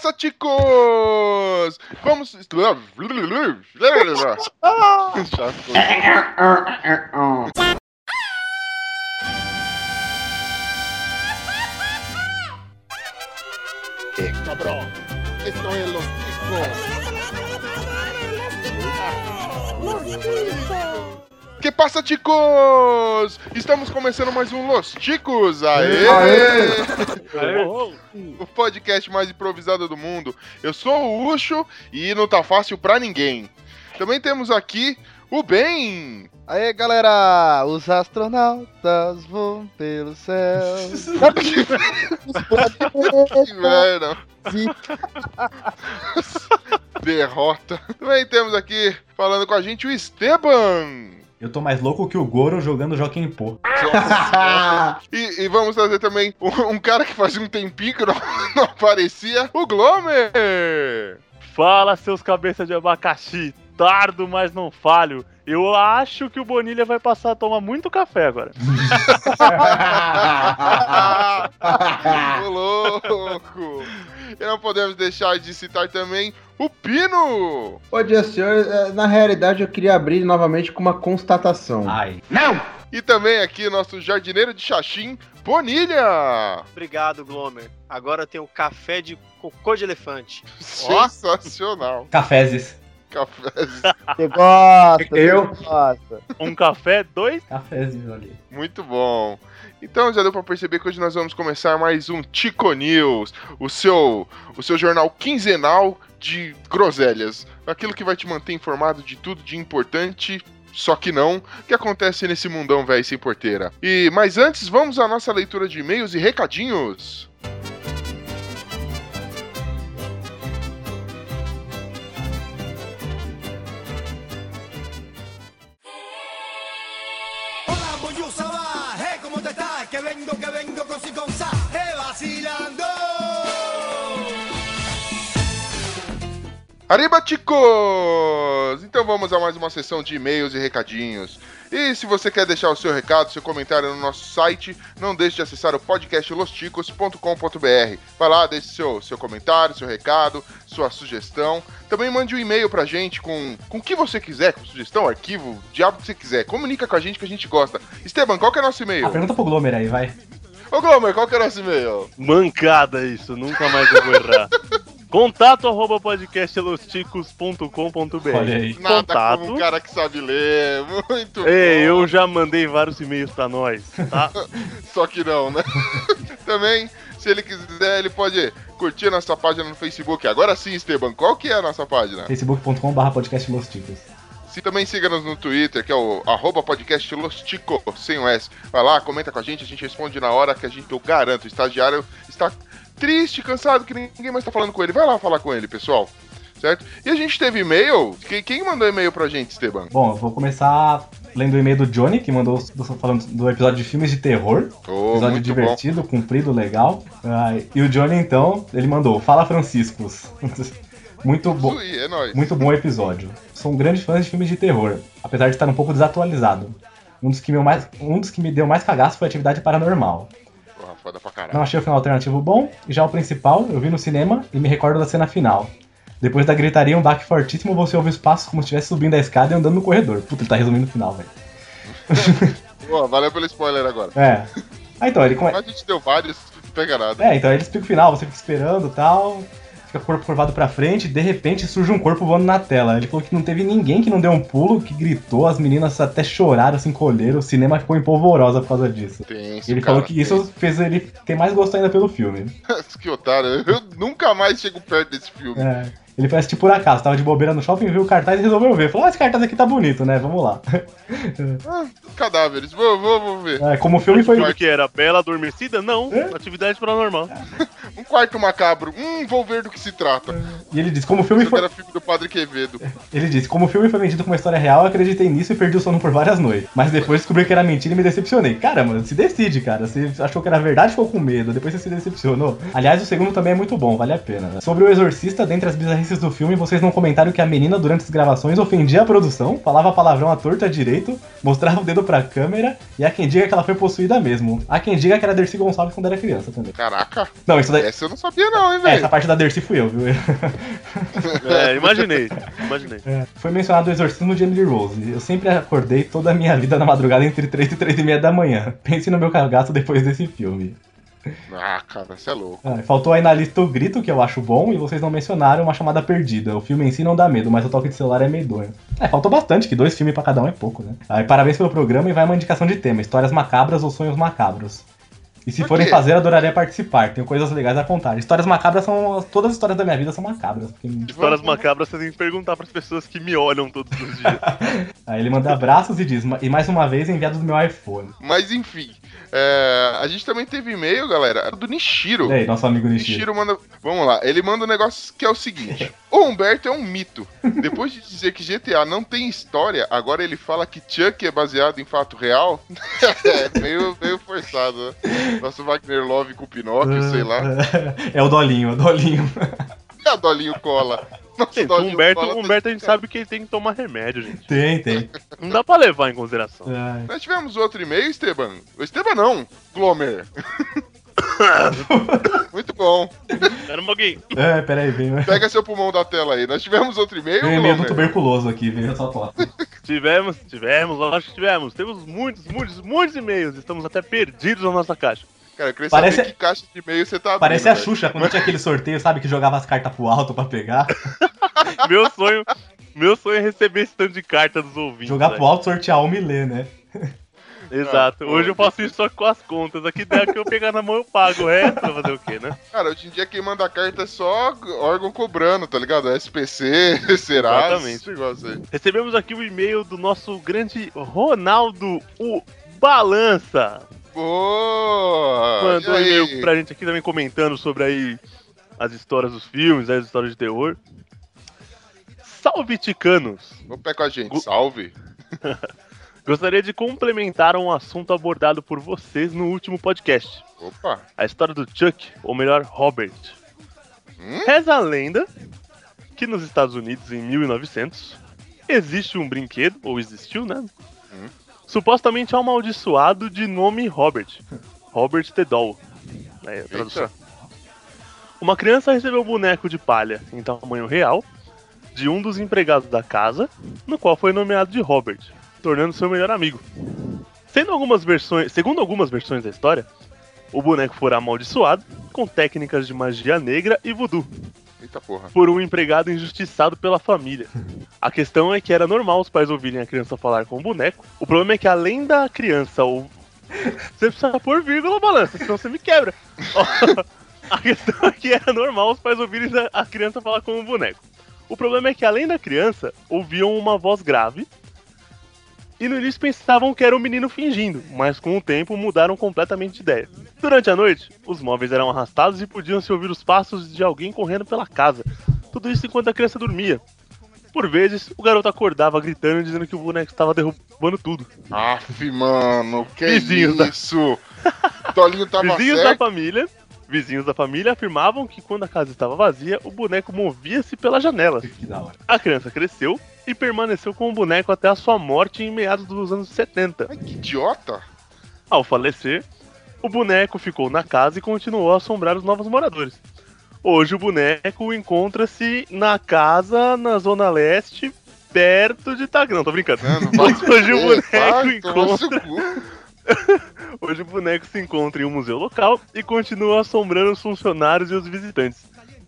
passa, ticos? Vamos. Cabrón, esto es los ticos. Que passa, ticos? Estamos começando mais um Los Ticos. Aê! O podcast mais improvisado do mundo. Eu sou o Ucho e não tá fácil pra ninguém. Também temos aqui o Ben. Aê, galera! Os astronautas voam pelo céu. Que merda. Derrota. Também temos aqui falando com a gente o Esteban. Eu tô mais louco que o Goro jogando Joaquim Pô. E, e vamos trazer também um, um cara que fazia um tempinho que não, não aparecia, o Glomer. Fala, seus cabeças de abacaxi. Tardo, mas não falho. Eu acho que o Bonilha vai passar a tomar muito café agora. Ô, louco! E não podemos deixar de citar também o Pino! Bom dia, senhor. É, Na realidade, eu queria abrir novamente com uma constatação. Ai. E também aqui nosso jardineiro de Xaxim, Bonilha! Obrigado, Glomer. Agora tem o café de cocô de elefante. Sensacional! Cafézes. Cafés. Você gosta, Eu? gosta. Um café, dois. Cafézes ali. Muito bom. Então já deu pra perceber que hoje nós vamos começar mais um Tico News, o seu, o seu jornal quinzenal de groselhas. Aquilo que vai te manter informado de tudo de importante, só que não, que acontece nesse mundão velho sem porteira. E mas antes, vamos à nossa leitura de e-mails e recadinhos. Vengo, que vengo con si con sa, hey, vacilando. Arriba, ticos! Então vamos a mais uma sessão de e-mails e recadinhos. E se você quer deixar o seu recado, seu comentário no nosso site, não deixe de acessar o podcast losticos.com.br. Vai lá, deixe seu, seu comentário, seu recado, sua sugestão. Também mande um e-mail pra gente com, com o que você quiser, com sugestão, arquivo, o diabo que você quiser. Comunica com a gente que a gente gosta. Esteban, qual que é nosso e-mail? Ah, pergunta pro Glomer aí, vai. Ô Glomer, qual que é nosso e-mail? Mancada isso, nunca mais eu vou errar. Contato arroba podcastelosticos.com.br Olha aí. Nada Contato. como um cara que sabe ler. Muito Ei, bom. eu já mandei vários e-mails pra nós, tá? Só que não, né? Também, se ele quiser, ele pode curtir a nossa página no Facebook. Agora sim, Esteban, qual que é a nossa página? facebook.com.br podcast Los Ticos. Se também siga-nos no Twitter, que é o arroba podcast Lostico, sem o S. Vai lá, comenta com a gente, a gente responde na hora que a gente, eu garanto, o estagiário está triste, cansado, que ninguém mais tá falando com ele. Vai lá falar com ele, pessoal. Certo? E a gente teve e-mail. Quem, mandou e-mail pra gente, Esteban? Bom, eu vou começar lendo o e-mail do Johnny, que mandou do- falando do episódio de filmes de terror. Oh, episódio muito bom. divertido, comprido, legal. Ah, e o Johnny, então, ele mandou: Fala Franciscos. muito bom. É. Muito bom episódio. Sou um grande fã de filmes de terror, apesar de estar um pouco desatualizado. Um dos que, meu mais, um dos que me deu mais cagaço foi Atividade Paranormal. Foda pra caralho. Não achei o final alternativo bom, e já o principal eu vi no cinema e me recordo da cena final. Depois da gritaria, um baque fortíssimo, você ouve os passos como se estivesse subindo a escada e andando no corredor. Puta, ele tá resumindo o final, velho. Pô, valeu pelo spoiler agora. É. Ah, então, ele come... Mas a gente deu vários, não pega nada. É, então ele explica o final, você fica esperando e tal, fica corpo curvado pra frente, de repente surge um corpo voando na tela. Ele falou que não teve ninguém que não deu um pulo, que gritou, as meninas até choraram, se encolheram, o cinema ficou empolvorosa por causa disso. Tenso, Ele cara, falou que isso fez ele ter mais gosto ainda pelo filme. que otário. Eu nunca mais chego perto desse filme. É. Ele parece tipo por acaso, tava de bobeira no shopping, viu o cartaz e resolveu ver. Falou, ah, esse cartaz aqui tá bonito, né? Vamos lá. Ah, cadáveres. Vou, vou, vou ver. É, como o filme foi. Que era Bela Adormecida? Não, É? atividade paranormal. Um quarto macabro. Hum, vou ver do que se trata. E ele disse, como o filme Isso foi. era filme do Padre Quevedo. Ele disse, como o filme foi vendido como uma história real, eu acreditei nisso e perdi o sono por várias noites. Mas depois descobri que era mentira e me decepcionei. Cara, mano, se decide, cara. Você achou que era verdade e ficou com medo, depois você se decepcionou. Aliás, o segundo também é muito bom, vale a pena. né? Sobre o Exorcista, dentre as bizarrices do filme, vocês não comentaram que a menina, durante as gravações, ofendia a produção, falava palavrão à torta direito, mostrava o dedo pra câmera, e há quem diga que ela foi possuída mesmo. Há quem diga que era Dercy Gonçalves quando era criança também. Caraca, Não, isso daí. essa eu não sabia não, hein, É, essa velho. parte da Dercy fui eu, viu? É, imaginei, imaginei. É, Foi mencionado o exorcismo de Emily Rose. Eu sempre acordei toda a minha vida na madrugada entre 3 e 3 e meia da manhã. Pense no meu cagaço depois desse filme. Ah, cara, você é louco. Ah, faltou aí na lista o grito, que eu acho bom, e vocês não mencionaram uma chamada perdida. O filme em si não dá medo, mas o toque de celular é medonho. É, faltou bastante, que dois filmes pra cada um é pouco, né? Aí, parabéns pelo programa e vai uma indicação de tema: histórias macabras ou sonhos macabros. E se forem fazer, adoraria participar. Tenho coisas legais a contar. Histórias macabras são. Todas as histórias da minha vida são macabras. porque- Histórias macabras você tem que perguntar pras pessoas que me olham todos os dias. Aí ele manda abraços e diz: e mais uma vez enviado do meu iPhone. Mas enfim, é, a gente também teve e-mail, galera, do Nishiro. E aí, nosso amigo Nishiro. Nishiro manda. Vamos lá, ele manda um negócio que é o seguinte: O Humberto é um mito. Depois de dizer que GTA não tem história, agora ele fala que Chuck é baseado em fato real. é meio, meio forçado, né? Nosso Wagner Love com o Pinóquio, sei lá. É o Dolinho, é o Dolinho. É a Dolinho Cola. Gente, o Humberto, o tem- Humberto a gente sabe que ele tem que tomar remédio, gente. Tem, tem. Não dá pra levar em consideração. Ai. Nós tivemos outro e-mail, Esteban. O Esteban não, Glomer. Muito bom. Espera um pouquinho. É, peraí, vem. Pega seu pulmão da tela aí. Nós tivemos outro e-mail, meio do Glomer? tuberculoso aqui, vem essa foto. Tivemos, tivemos, lógico que tivemos. Temos muitos, muitos, muitos e-mails. Estamos até perdidos na nossa caixa. Cara, eu queria Parece- saber que caixa de e-mail você tá abrindo. Parece a velho. Xuxa quando tinha aquele sorteio, sabe, que jogava as cartas pro alto pra pegar. Meu sonho, meu sonho é receber esse tanto de carta dos ouvintes. Jogar velho. pro alto, sortear uma e ler, né? Exato. Ah, Hoje eu faço isso só com as contas. Aqui der que eu pegar na mão eu pago. O resto vai fazer o quê, né? Cara, hoje em dia quem manda carta é só órgão cobrando, tá ligado? SPC, Serasa, Exatamente. negócio aí. Recebemos aqui o e-mail do nosso grande Ronaldo, o Balança. Boa! Mandou um e-mail pra gente aqui também comentando sobre aí as histórias dos filmes, as histórias de terror. Salve Ticanos! Vamos pé com a gente, Gu- salve. Gostaria de complementar um assunto abordado por vocês no último podcast. Opa! A história do Chuck, ou melhor, Robert. Hum? Reza a lenda que nos Estados Unidos, em 1900, existe um brinquedo, ou existiu, né? Supostamente amaldiçoado de nome Robert. Robert the Doll. É tradução. Uma criança recebeu um boneco de palha em tamanho real de um dos empregados da casa, no qual foi nomeado de Robert, tornando seu melhor amigo. Sendo algumas versões, segundo algumas versões da história, o boneco fora amaldiçoado com técnicas de magia negra e voodoo Eita porra. por um empregado injustiçado pela família. A questão é que era normal os pais ouvirem a criança falar com o boneco. O problema é que além da criança você precisa pôr vírgula balança, senão você me quebra. a questão é que era normal os pais ouvirem a criança falar com o boneco. O problema é que além da criança, ouviam uma voz grave. E no início pensavam que era o menino fingindo, mas com o tempo mudaram completamente de ideia. Durante a noite, os móveis eram arrastados e podiam-se ouvir os passos de alguém correndo pela casa. Tudo isso enquanto a criança dormia. Por vezes, o garoto acordava gritando dizendo que o boneco estava derrubando tudo. Aff, mano, que Vizinhos da- isso? Tolinho tava vizinhos da certo. família, vizinhos da família afirmavam que quando a casa estava vazia, o boneco movia-se pela janela. Que da hora. A criança cresceu e permaneceu com o boneco até a sua morte em meados dos anos 70. Ai, que idiota. Ao falecer, o boneco ficou na casa e continuou a assombrar os novos moradores. Hoje o boneco encontra-se na casa na Zona Leste, perto de Tagrão. Tô brincando. Vai hoje o boneco vai tomar encontra. Hoje o boneco se encontra em um museu local e continua assombrando os funcionários e os visitantes.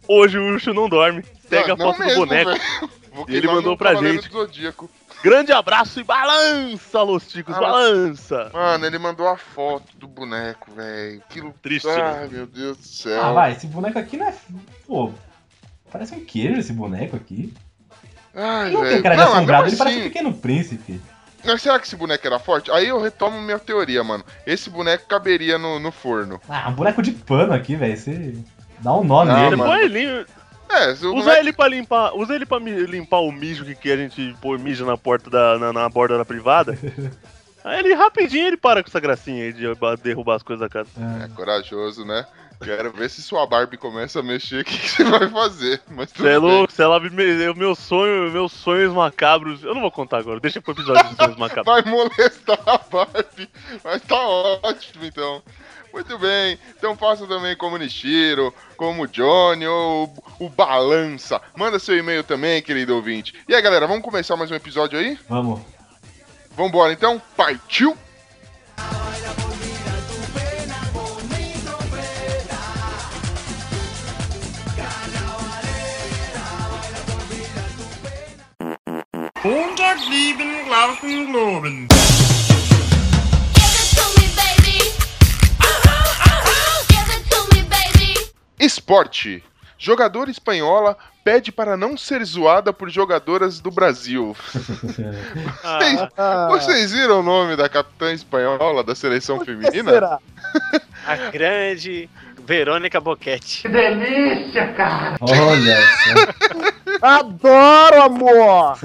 Hoje o Ucho não dorme. Pega a Não, foto não do mesmo, boneco. E ele mandou pra gente. Grande abraço e balança, Los Ticos, Ah, balança! Mano, ele mandou a foto do boneco, velho. Que Triste, Ai, né? meu Deus do céu. Ah, vai, esse boneco aqui não é. Pô, parece um queijo esse boneco aqui. Ai, Ele não tem velho. cara de Não, assombrado, ele mesmo parece um assim- pequeno príncipe. Mas será que esse boneco era forte? Aí eu retomo minha teoria, mano. Esse boneco caberia no, no forno. Ah, um boneco de pano aqui, velho. Você dá um nó Não, nele. mano. Lim- É, usa boneco... ele pra limpar. Usa ele pra limpar o mijo que, que a gente põe mijo na porta da. na, na borda da privada. Aí ele rapidinho ele para com essa gracinha aí de ba- derrubar as coisas da casa. É corajoso, né? Quero ver se sua Barbie começa a mexer, o que, que você vai fazer. Mas tudo Você é louco, se ela me. me- Meu sonho, meus sonhos macabros. Eu não vou contar agora, deixa pro episódio dos sonhos macabros. Vai molestar a Barbie, mas tá ótimo então. Muito bem, então faça também como o Nishiro, como o Johnny ou o Balança. Manda seu e-mail também, querido ouvinte. E aí, galera, vamos começar mais um episódio aí? Vamos. Vambora então? Partiu! Baby. Esporte. Jogadora espanhola pede para não ser zoada por jogadoras do Brasil. Vocês, Ah, vocês viram o nome da capitã espanhola da seleção feminina? Será? a grande Verônica Boquete. Olha só. Adoro, amor!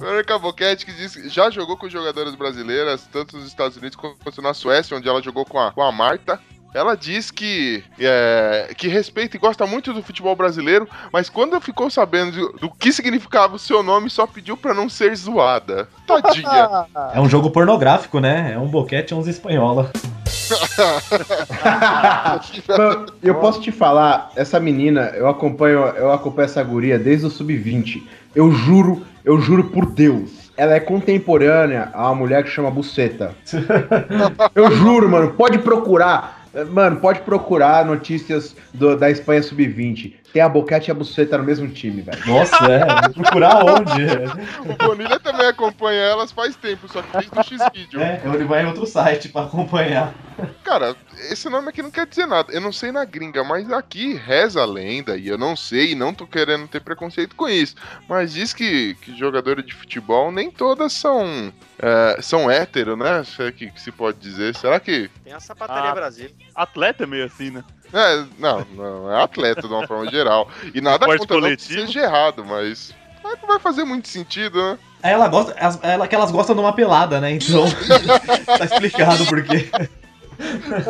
Verônica Boquete que diz que já jogou com jogadoras brasileiras, tanto nos Estados Unidos quanto na Suécia, onde ela jogou com a, com a Marta. Ela diz que, é, que respeita e gosta muito do futebol brasileiro, mas quando ficou sabendo do, do que significava o seu nome, só pediu pra não ser zoada. Tadinha. É um jogo pornográfico, né? É um boquete 11 espanhola. Mano, eu posso te falar, essa menina, eu acompanho, eu acompanho essa guria desde o sub-20. Eu juro, eu juro por Deus. Ela é contemporânea a uma mulher que chama Buceta. Eu juro, mano, pode procurar. Mano, pode procurar notícias do- da Espanha sub-20. Tem a Boquete e a Buceta no mesmo time, velho. Nossa, é. Vou procurar onde? O Bonilha também acompanha elas faz tempo, só que desde o X-Video. É, ele vai em outro site pra acompanhar. Cara, esse nome aqui não quer dizer nada. Eu não sei na gringa, mas aqui reza a lenda, e eu não sei, e não tô querendo ter preconceito com isso. Mas diz que, que jogadoras de futebol nem todas são. é, são hétero, né? Se é que, que se pode dizer. Será que. Tem a sapataria Ah. Brasil. Atleta é meio assim, né? É, não, não, é atleta de uma forma geral. E nada contra não que coletivo. seja errado, mas. mas Não vai fazer muito sentido, né? Ela gosta, ela, que elas gostam de uma pelada, né? Então, tá explicado por quê.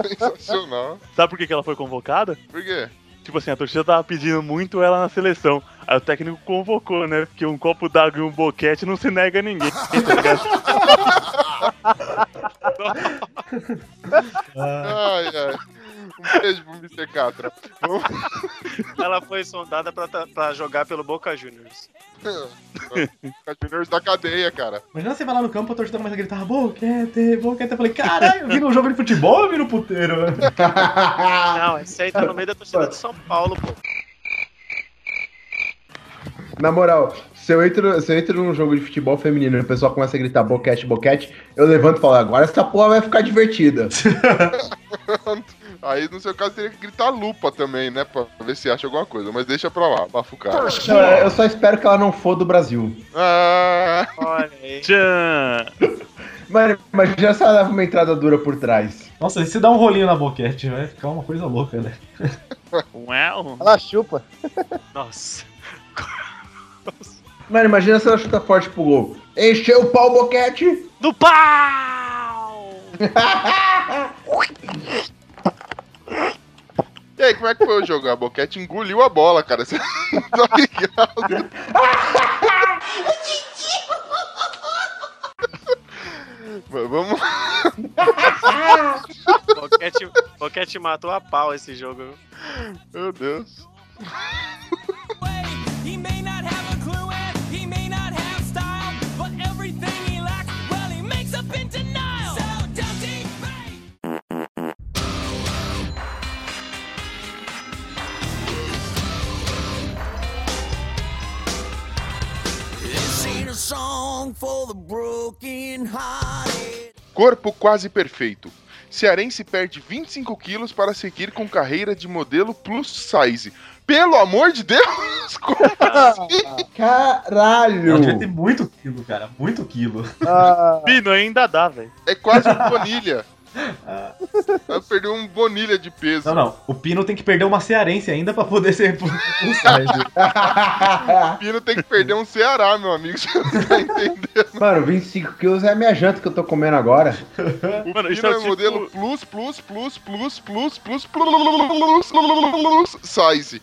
Sensacional. Sabe por que, que ela foi convocada? Por quê? Tipo assim, a torcida tava pedindo muito ela na seleção. Aí o técnico convocou, né? Porque um copo d'água e um boquete não se nega a ninguém. Ai, ai. Um beijo pro Mr. Catra. Vamos. Ela foi sondada pra, pra jogar pelo Boca Juniors. Juniors da cadeia, cara. Imagina você vai lá no campo, a torcida começa a gritar, boquete, boquete. Eu falei, caralho, eu vi num jogo de futebol ou eu vi no puteiro? Não, esse aí tá no meio da torcida de São Paulo, pô. Na moral, se eu, entro, se eu entro num jogo de futebol feminino e o pessoal começa a gritar boquete, boquete, eu levanto e falo, agora essa porra vai ficar divertida. Aí, no seu caso, teria que gritar lupa também, né? Pra ver se acha alguma coisa. Mas deixa pra lá, cara. Não, eu só espero que ela não for do Brasil. Ah, Olha aí. Tchan! Mano, imagina se ela leva uma entrada dura por trás. Nossa, e se dá um rolinho na boquete, vai ficar uma coisa louca, né? Uau! Ela chupa. Nossa. Mano, imagina se ela chuta forte pro gol. Encheu o pau, boquete! Do pau! E aí, como é que foi o jogo? A Boquete engoliu a bola, cara. Você tá ligado? Vamos. Boquete, Boquete matou a pau esse jogo. Meu Deus. Corpo quase perfeito. Cearense perde 25 quilos para seguir com carreira de modelo plus size. Pelo amor de Deus! Como assim? Caralho! Ela devia ter muito quilo, cara. Muito quilo. Ah, Pino ainda dá, velho. É quase um planilha. Ela perdeu um bonilha de peso. Não, não. O Pino tem que perder uma cearense ainda pra poder ser plus size. O Pino tem que perder um Ceará, meu amigo. Você não tá entendendo. Mano, 25 quilos é a minha janta que eu tô comendo agora. O Mano, Pino é é o tipo- modelo plus, plus, plus, plus, plus, plus, plus, plus, size.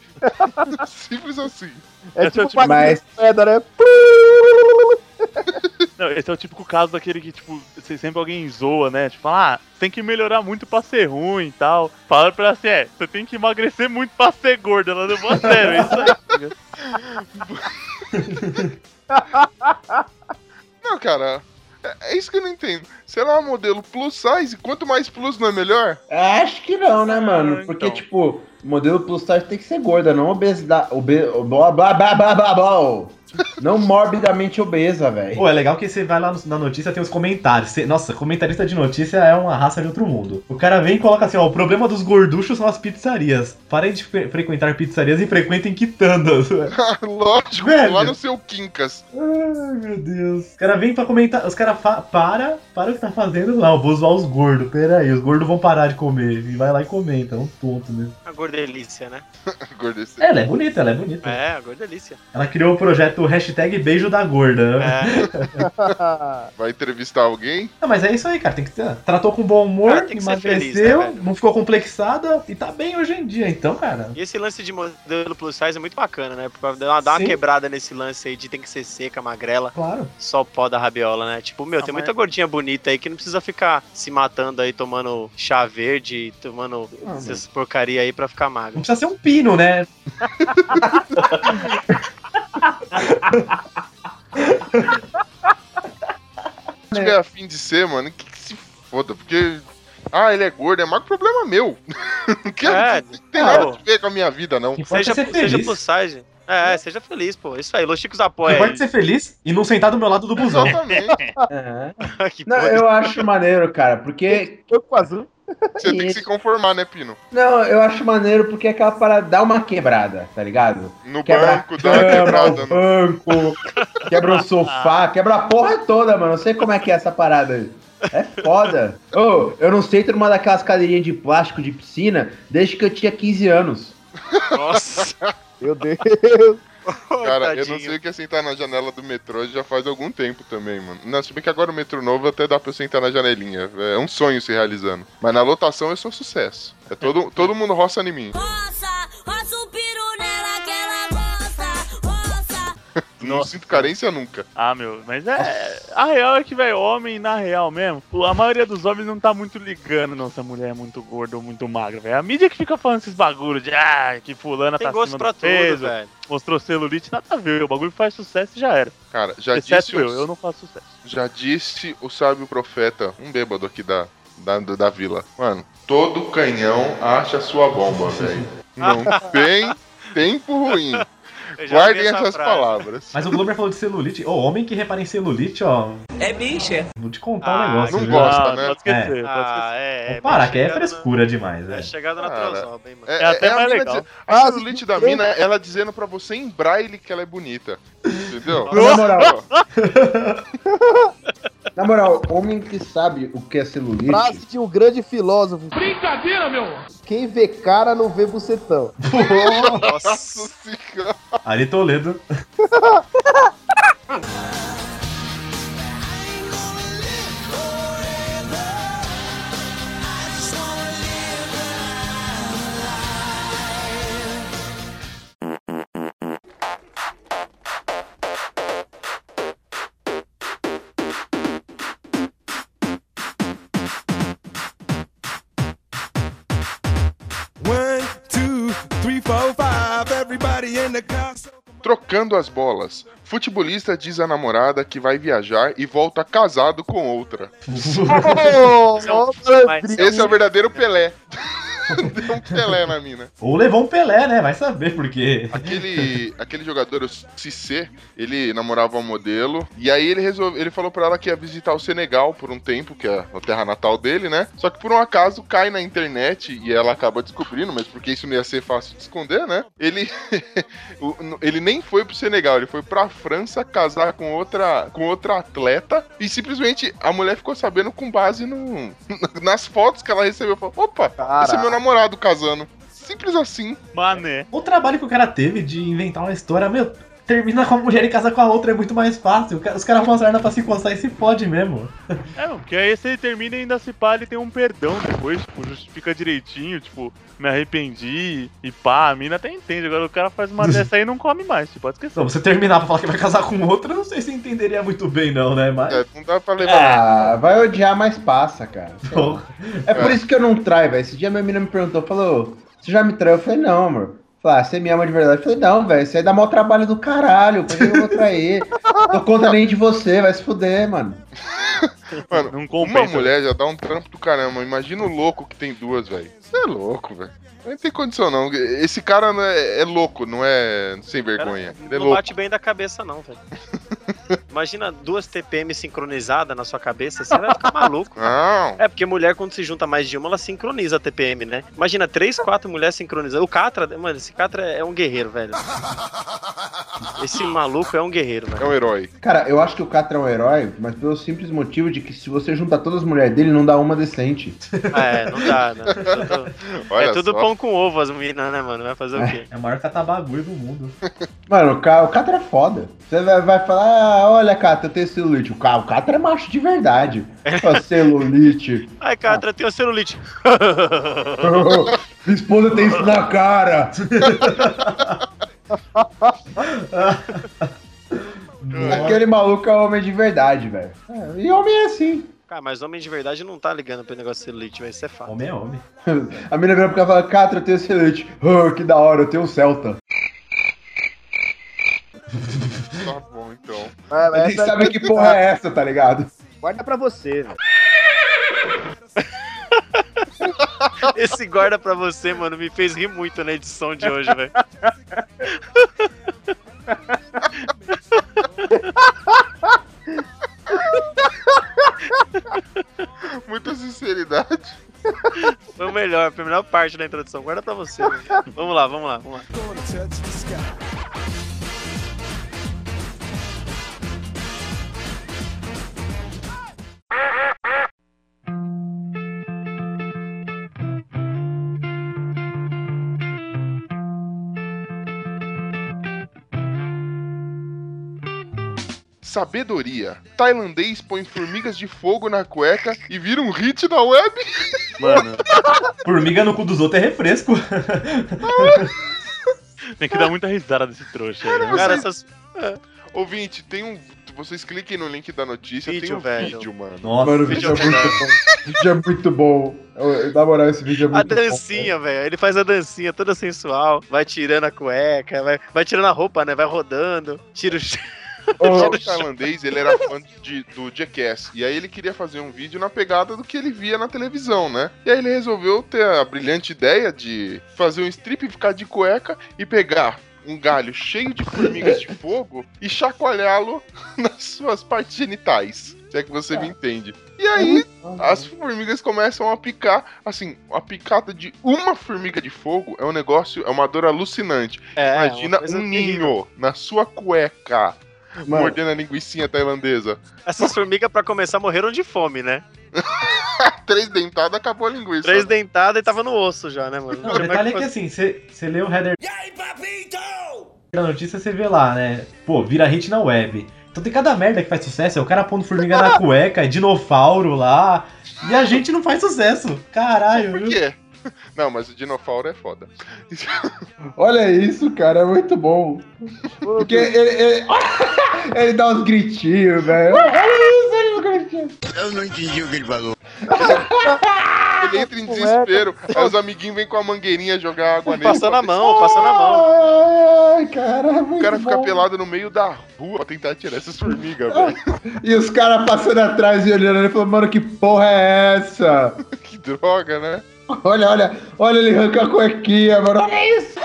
Simples assim. É Esse é tipo tipo- Mas- pedra, né? Não, esse é o típico caso daquele que, tipo, você- sempre alguém zoa, né? Tipo, ah, tem que melhorar muito pra ser ruim e tal. Falaram pra ela assim, é, você tem que emagrecer muito pra ser gordo. Ela levou a sério, é isso aí. Não, cara. É, é isso que eu não entendo. Se ela é um modelo plus size, quanto mais plus não é melhor? Acho que não, né, mano? Ah, Porque, então. tipo, modelo plus size tem que ser gorda, não obesidade. Obe... Blá, blá, blá, blá, blá, blá. Não morbidamente obesa, velho. Pô, é legal que você vai lá no- na notícia tem os comentários. Você- nossa, comentarista de notícia é uma raça de outro mundo. O cara vem e coloca assim, ó, o problema dos gorduchos são as pizzarias. Parem de fre- frequentar pizzarias e frequentem quitandas. Lógico, Velho. lá no seu Quincas. Ai, meu Deus. Os caras vêm pra comentar. Os caras para, para o que tá fazendo. Não, vou zoar os gordos. Pera aí, os gordos vão parar de comer. E vai lá e comenta. É um tonto mesmo. A gordelícia, né? Gordece. É, ela é bonita, ela é bonita. É, a gordelícia. Ela criou o projeto hashtag beijo da gorda. É, Vai entrevistar alguém? Ah, mas é isso aí, cara. Tem que ter. Tratou com bom humor, Cara, tem que ser emagreceu, feliz, né, não ficou complexada e tá bem hoje em dia. Então, cara. E esse lance de modelo plus size é muito bacana, né? Pra dar uma, Sim. quebrada nesse lance aí de tem que ser seca, magrela, Claro. só pó da rabiola, né? Tipo, meu, Ah, tem mas- muita gordinha bonita aí que não precisa ficar se matando aí, tomando chá verde, tomando Ah, essas porcaria aí pra ficar Não magro. precisa ser um pino, né? Se tiver afim de ser, mano, que, que se foda, porque. Ah, ele é gordo, é magro, problema meu. É, não tem nada a ver com a minha vida, não. Seja, seja size. É, seja feliz, pô. Isso aí, Los Chicos O que apoia é aí. ser feliz e não sentar do meu lado do busão. Exatamente. É. Não, eu acho maneiro, cara, porque. Eu quase. Você tem que se conformar, né, Pino? Não, eu acho maneiro porque é aquela parada dá uma quebrada, tá ligado? No Quebra banco, dá uma quebrada. o No... banco, quebra o sofá, quebra a porra toda, mano. Eu sei como é que é essa parada aí. É foda. Ô, eu não sento numa daquelas cadeirinhas de plástico de piscina desde que eu tinha 15 anos. Nossa, Meu Deus. Cara, eu não tadinho. sei o que é sentar na janela do metrô já faz algum tempo também, mano. Não, se bem que agora o metrô novo até dá pra eu sentar na janelinha. É um sonho se realizando. Mas na lotação eu sou sucesso. É todo, todo mundo roça em mim. Roça, roça o Não sinto carência nunca. Ah, meu, mas é. A real é que, velho, homem, na real mesmo, a maioria dos homens não tá muito ligando, não, se a mulher é muito gorda ou muito magra, velho. A mídia que fica falando esses bagulho de, ah, que fulana Tem tá gosto acima pra do tudo, peso, velho. mostrou celulite, nada a ver. O bagulho faz sucesso e já era. Cara, já Exceto disse, eu, o, eu não faço sucesso. já disse o sábio profeta, um bêbado aqui da, da, da vila. Mano, todo canhão acha sua bomba, velho. Não tem tempo ruim. Guardem essa essas frase. palavras. Mas o Glober falou de celulite. Ô, homem que repara em celulite, ó. É bicha. Vou te contar Ah, um negócio. não viu? gosta, Ah, né? Pode esquecer, pode Ah, é. Vamos é parar, bem que é chegado na- frescura demais, É é. chegada na Cara, trozoba, hein, mano. É, É até a mais legal. dizer- a Ah, celulite da mina, ela dizendo pra você em braille que ela é bonita. Entendeu? Na moral, na moral, homem que sabe o que é celulite. Frase de um grande filósofo. Brincadeira, meu! Quem vê cara não vê bucetão. Nossa senhora. Ari Toledo. Trocando as bolas. Futebolista diz à namorada que vai viajar e volta casado com outra. Esse é o verdadeiro Pelé. Deu um Pelé na mina. Ou levou um Pelé, né? Vai saber por quê. Aquele, aquele jogador, o Cissé, ele namorava uma modelo. E aí ele resolveu, ele falou pra ela que ia visitar o Senegal por um tempo, que é a terra natal dele, né? Só que por um acaso cai na internet e ela acaba descobrindo, mas porque isso não ia ser fácil de esconder, né? Ele, ele nem foi pro Senegal, ele foi pra França casar com outra, com outra atleta e simplesmente a mulher ficou sabendo com base no, nas fotos que ela recebeu. Falou, opa, esse é meu namorado casando. Simples assim. Mané. O trabalho que o cara teve de inventar uma história, meu, termina com a mulher e casa com a outra é muito mais fácil. Os caras mostraram pra se encostar e se pode mesmo. É, porque aí se ele termina e ainda se pá, ele tem um perdão depois, tipo, justifica direitinho, tipo, me arrependi e pá, a mina até entende. Agora o cara faz uma dessa aí e não come mais, tipo, pode esquecer. Então, você terminar pra falar que vai casar com outra, não sei se entenderia muito bem, não, né? Mas. É, não dá pra levar. Ah, vai odiar, mas passa, cara. Porra. É por isso que eu não traio, velho. Esse dia minha menina me perguntou, falou, você já me traiu? Eu falei, não, amor. Falei, ah, você me ama de verdade? Eu falei, não, velho, você dá mau trabalho do caralho, por que eu vou trair? Tô conta nem de você, vai se fuder, mano. Mano, Não uma compensa. mulher já dá um trampo do caramba. Imagina o louco que tem duas, velho. Você é louco, velho. Não tem condição, não. Esse cara é, é louco, não é sem vergonha. Ele é não louco. bate bem da cabeça, não, velho. Imagina duas TPM sincronizadas na sua cabeça, você vai ficar maluco. Não. É, porque mulher, quando se junta mais de uma, ela sincroniza a TPM, né? Imagina três, quatro mulheres sincronizando. O Catra, mano, esse Catra é um guerreiro, velho. Esse maluco é um guerreiro, É velho. um herói. Cara, eu acho que o Catra é um herói, mas pelo simples motivo de que se você juntar todas as mulheres dele, não dá uma decente. É, não dá, né? Tudo- Olha é tudo só. pão com ovo as meninas, né, mano? Vai fazer o quê? É o maior catabagulho do mundo. Mano, o, Ca- o Catra é foda. Você vai, vai falar, ah, olha, Catra, eu tenho celulite. O, Ca- o Catra é macho de verdade. Fala, celulite. Ai, Catra, tem o celulite. Minha esposa tem isso na cara. Aquele maluco é homem de verdade, velho. É, e homem é assim. Cara, mas homem de verdade não tá ligando pro negócio de celulite, vai ser fato. Homem é homem. A menina cara e fala, Catra, eu tenho celulite. Oh, que da hora, eu tenho um Celta. Tá bom, então. Ah, Nem essa- sabe que porra é essa, tá ligado? Guarda pra você, velho. Esse guarda pra você, mano, me fez rir muito na edição de hoje, velho. Muita sinceridade. Foi o melhor, foi a melhor parte da introdução. Guarda pra você. velho. Vamos lá, vamos lá, vamos lá. Sabedoria. Tailandês põe formigas de fogo na cueca e vira um hit na web. Mano, Formiga no cu dos outros é refresco. tem que dar muita risada desse trouxa aí, né? Cara, essas. Ouvinte, tem um. Vocês cliquem no link da notícia, Vídeo, tem um velho. vídeo, mano. Nossa, Mano, o vídeo é muito bom. O vídeo é muito bom. Na moral, esse vídeo é A muito bom. dancinha, velho. Ele faz a dancinha toda sensual. Vai tirando a cueca, vai, vai tirando a roupa, né? Vai rodando. Tira o. Ô, O tailandês, ele era fã de, do Jackass. E aí ele queria fazer um vídeo na pegada do que ele via na televisão, né? E aí ele resolveu ter a brilhante ideia de fazer um strip, ficar de cueca e pegar um galho cheio de formigas de fogo e chacoalhá-lo nas suas partes genitais. Se é que você me entende. E aí, as formigas começam a picar. Assim, a picada de uma formiga de fogo é um negócio, é uma dor alucinante. É, Imagina uma coisa um terrível. ninho na sua cueca Mano, mordendo a linguiça tailandesa. Essas formigas, pra começar, morreram de fome, né? Três dentadas, acabou a linguiça. Três dentadas e tava no osso já, né, mano? Não, o detalhe é que assim, você lê o header da notícia, você vê lá, né? Pô, vira hit na web. Então tem cada merda que faz sucesso. É o cara pondo formiga na cueca, é dinofauro lá. E a gente não faz sucesso. Caralho, Por viu? Não, mas o dinofauro é foda. olha isso, cara, é muito bom. Porque ele, ele, ele dá uns gritinhos, velho. Olha isso, olha os gritinhos. Ele entra em desespero. Aí os amiguinhos vêm com a mangueirinha jogar água nele. Passando pra a ver mão, passando a mão. Ai, cara, é O cara fica bom. pelado no meio da rua pra tentar tirar essas formigas, velho. E os caras passando atrás e olhando, ele falou, mano, que porra é essa? Que droga, né? Olha, olha, olha ele arranca a cuequinha, mano. Olha isso.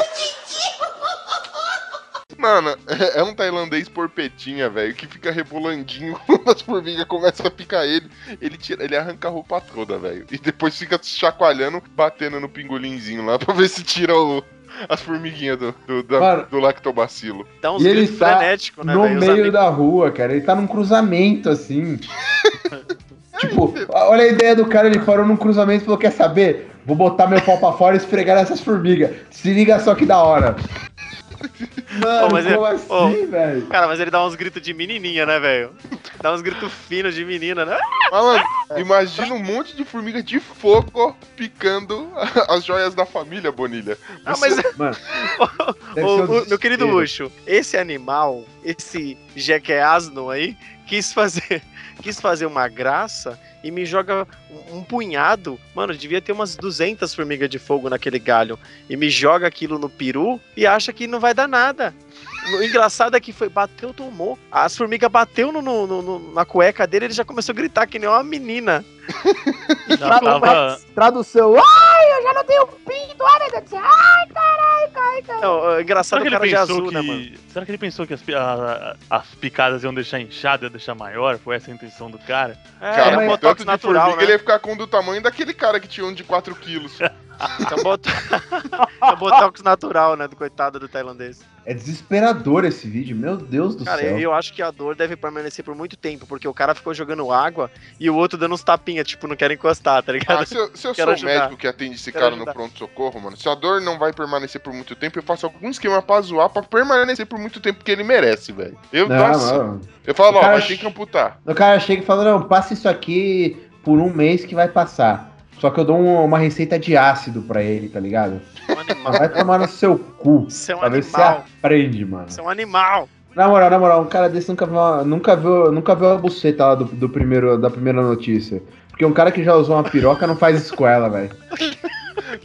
Mano, é é um tailandês porpetinha, velho, que fica rebolandinho quando as formigas começam a picar ele. Ele, tira, ele arranca a roupa toda, velho. E depois fica chacoalhando, batendo no pingolinzinho lá pra ver se tira o- as formiguinhas do, do, da- Mano. do lactobacilo. Dá uns E ele tá frenéticos, né, no? Os meio amigos- da rua, cara. Ele tá num cruzamento, assim. tipo, olha a ideia do cara, ele parou num cruzamento e falou, quer saber? Vou botar meu pau pra fora e esfregar nessas formigas. Se liga só que da hora. Mano, Ô, mas como é- assim, ô. velho? Cara, mas ele dá uns gritos de menininha, né, velho? Dá uns gritos finos de menina, né? Mas, mano, imagina um monte de formiga de fogo picando as joias da família, Bonilha. Ah, mas Mano, um ô, meu querido. Luxo, esse animal, esse jequeasno aí, quis fazer, quis fazer uma graça e me joga um, um punhado. Mano, devia ter umas 200 formigas de fogo naquele galho. E me joga aquilo no peru e acha que não vai dar nada. O engraçado é que foi, bateu, tomou. As formigas bateu no, no- no- na cueca dele, ele já começou a gritar que nem uma menina. Já tava. Tradução. Ai, eu já não tenho pinto. Ai, caralho, caralho, caralho. Não, é engraçado Será que, ele cara de pensou azul, né, mano? que, será que ele pensou que as, a- a- as picadas iam deixar inchada, ia deixar maior? Foi essa a intenção do cara? É, Cara, é um botox tanto de natural, formiga, né? ele ia ficar com do tamanho daquele cara que tinha um de 4 quilos. É bot- é botox natural, né? Do coitado do tailandês. É desesperador esse vídeo, meu Deus do Cara, céu. eu acho que a dor deve permanecer por muito tempo, porque o cara ficou jogando água e o outro dando uns tapinhas, tipo, não quero encostar, tá ligado? Ah, se eu, se eu Quero sou o ajudar. médico que atende esse Quero cara ajudar. no pronto-socorro, mano, se a dor não vai permanecer por muito tempo, eu faço algum esquema pra zoar pra permanecer por muito tempo, porque ele merece, velho. Eu Não, não. Eu falo, O ó, cara vai ter que amputar. O cara chega e fala, não, passa isso aqui por um mês que vai passar. Só que eu dou um- uma receita de ácido pra ele, tá ligado? Um Mas animal. vai tomar no seu cu. Você é um Pra ver se você animal. aprende, mano. Você é um animal. Na moral, na moral, um cara desse nunca viu, uma- nunca viu, nunca viu a buceta lá do, do primeiro, da primeira notícia. Porque um cara que já usou uma piroca não faz isso com ela, velho.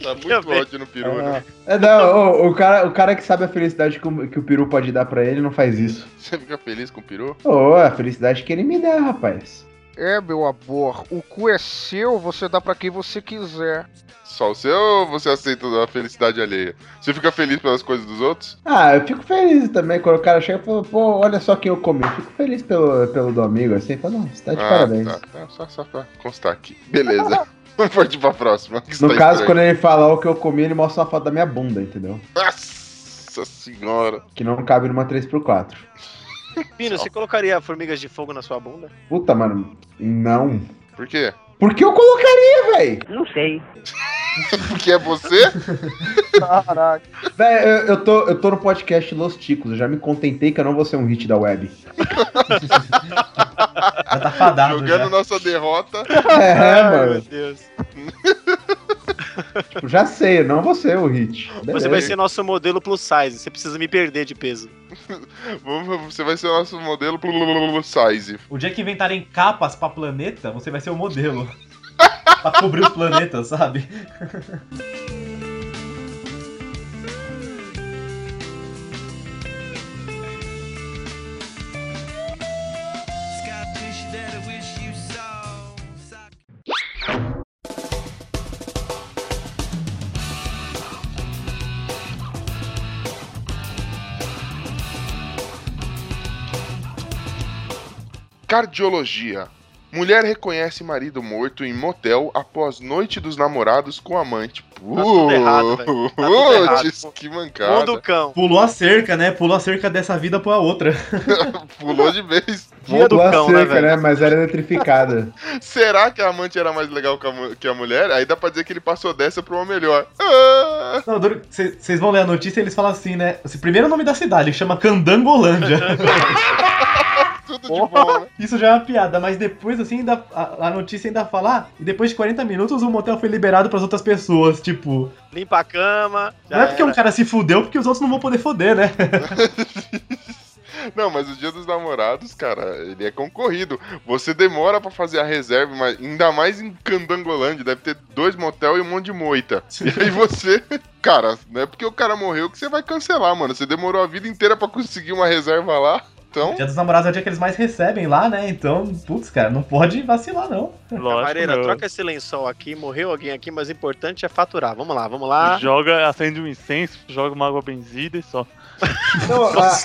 Tá muito ódio no peru, né? É, não, o, o cara, o cara que sabe a felicidade que o, que o peru pode dar pra ele não faz isso. Você fica feliz com o peru? Ô, a felicidade que ele me dá, rapaz. É, meu amor, o cu é seu, você dá pra quem você quiser. Só o seu ou você aceita a felicidade alheia? Você fica feliz pelas coisas dos outros? Ah, eu fico feliz também quando o cara chega e fala, pô, olha só quem eu comi. Eu fico feliz pelo, pelo do amigo, assim. Fala, não, você tá de parabéns. tá. É, só, só pra constar aqui. Beleza. Vamos partir pra próxima. que No está caso, estranho. quando ele falar o que eu comi, ele mostra uma foto da minha bunda, entendeu? Nossa senhora. Que não cabe numa 3x4. Pino, você colocaria formigas de fogo na sua bunda? Puta, mano, não. Por quê? Por que eu colocaria, velho? Porque é você? Caraca. Véi, eu, eu tô, eu tô no podcast Los Ticos, eu já me contentei que eu não vou ser um hit da web. Já tá fadado Jogando já. nossa derrota. É, Ai, meu mano. Deus. Tipo, já sei, não vou ser o hit. Você Beleza. vai ser nosso modelo plus size. Você precisa me perder de peso. Você vai ser o nosso modelo plus size. O dia que inventarem capas pra planeta, você vai ser o modelo. pra cobrir os planetas, sabe? Cardiologia. Mulher reconhece marido morto em motel após noite dos namorados com amante. tudo errado, velho. Tá errado. Putz, que mancada. Mundo cão. Pulou a cerca, né? Pulou a cerca dessa vida pra outra. Pulou de vez. Dia do Pulou a cão, né, cerca, velho? né? Mas era eletrificada. Será que a amante era mais legal que a, mu- que a mulher? Aí dá pra dizer que ele passou dessa pra uma melhor. Ah! Não, Vocês vão ler a notícia e eles falam assim, né? Esse primeiro nome da cidade, chama Candangolândia. Tudo de bom, né? Isso já é uma piada, mas depois, assim, ainda, a, a notícia ainda fala, ah, e depois de 40 minutos o motel foi liberado pras outras pessoas. Tipo, Limpa a cama. já não é porque era. um cara se fudeu, porque os outros não vão poder foder, né? Não, mas o dia dos namorados, cara, ele é concorrido. Você demora pra fazer a reserva, mas ainda mais em Candangolândia, deve ter dois motel e um monte de moita. E aí você, cara, não é porque o cara morreu que você vai cancelar, mano. Você demorou a vida inteira pra conseguir uma reserva lá. Então, Dia dos namorados é o dia que eles mais recebem lá, né? Então, putz, cara, não pode vacilar, não. Lógico, Camareira, meu. troca esse lençol aqui, morreu alguém aqui, mas o importante é faturar. Vamos lá, vamos lá. Joga, acende um incenso, joga uma água benzida e só. Não, a-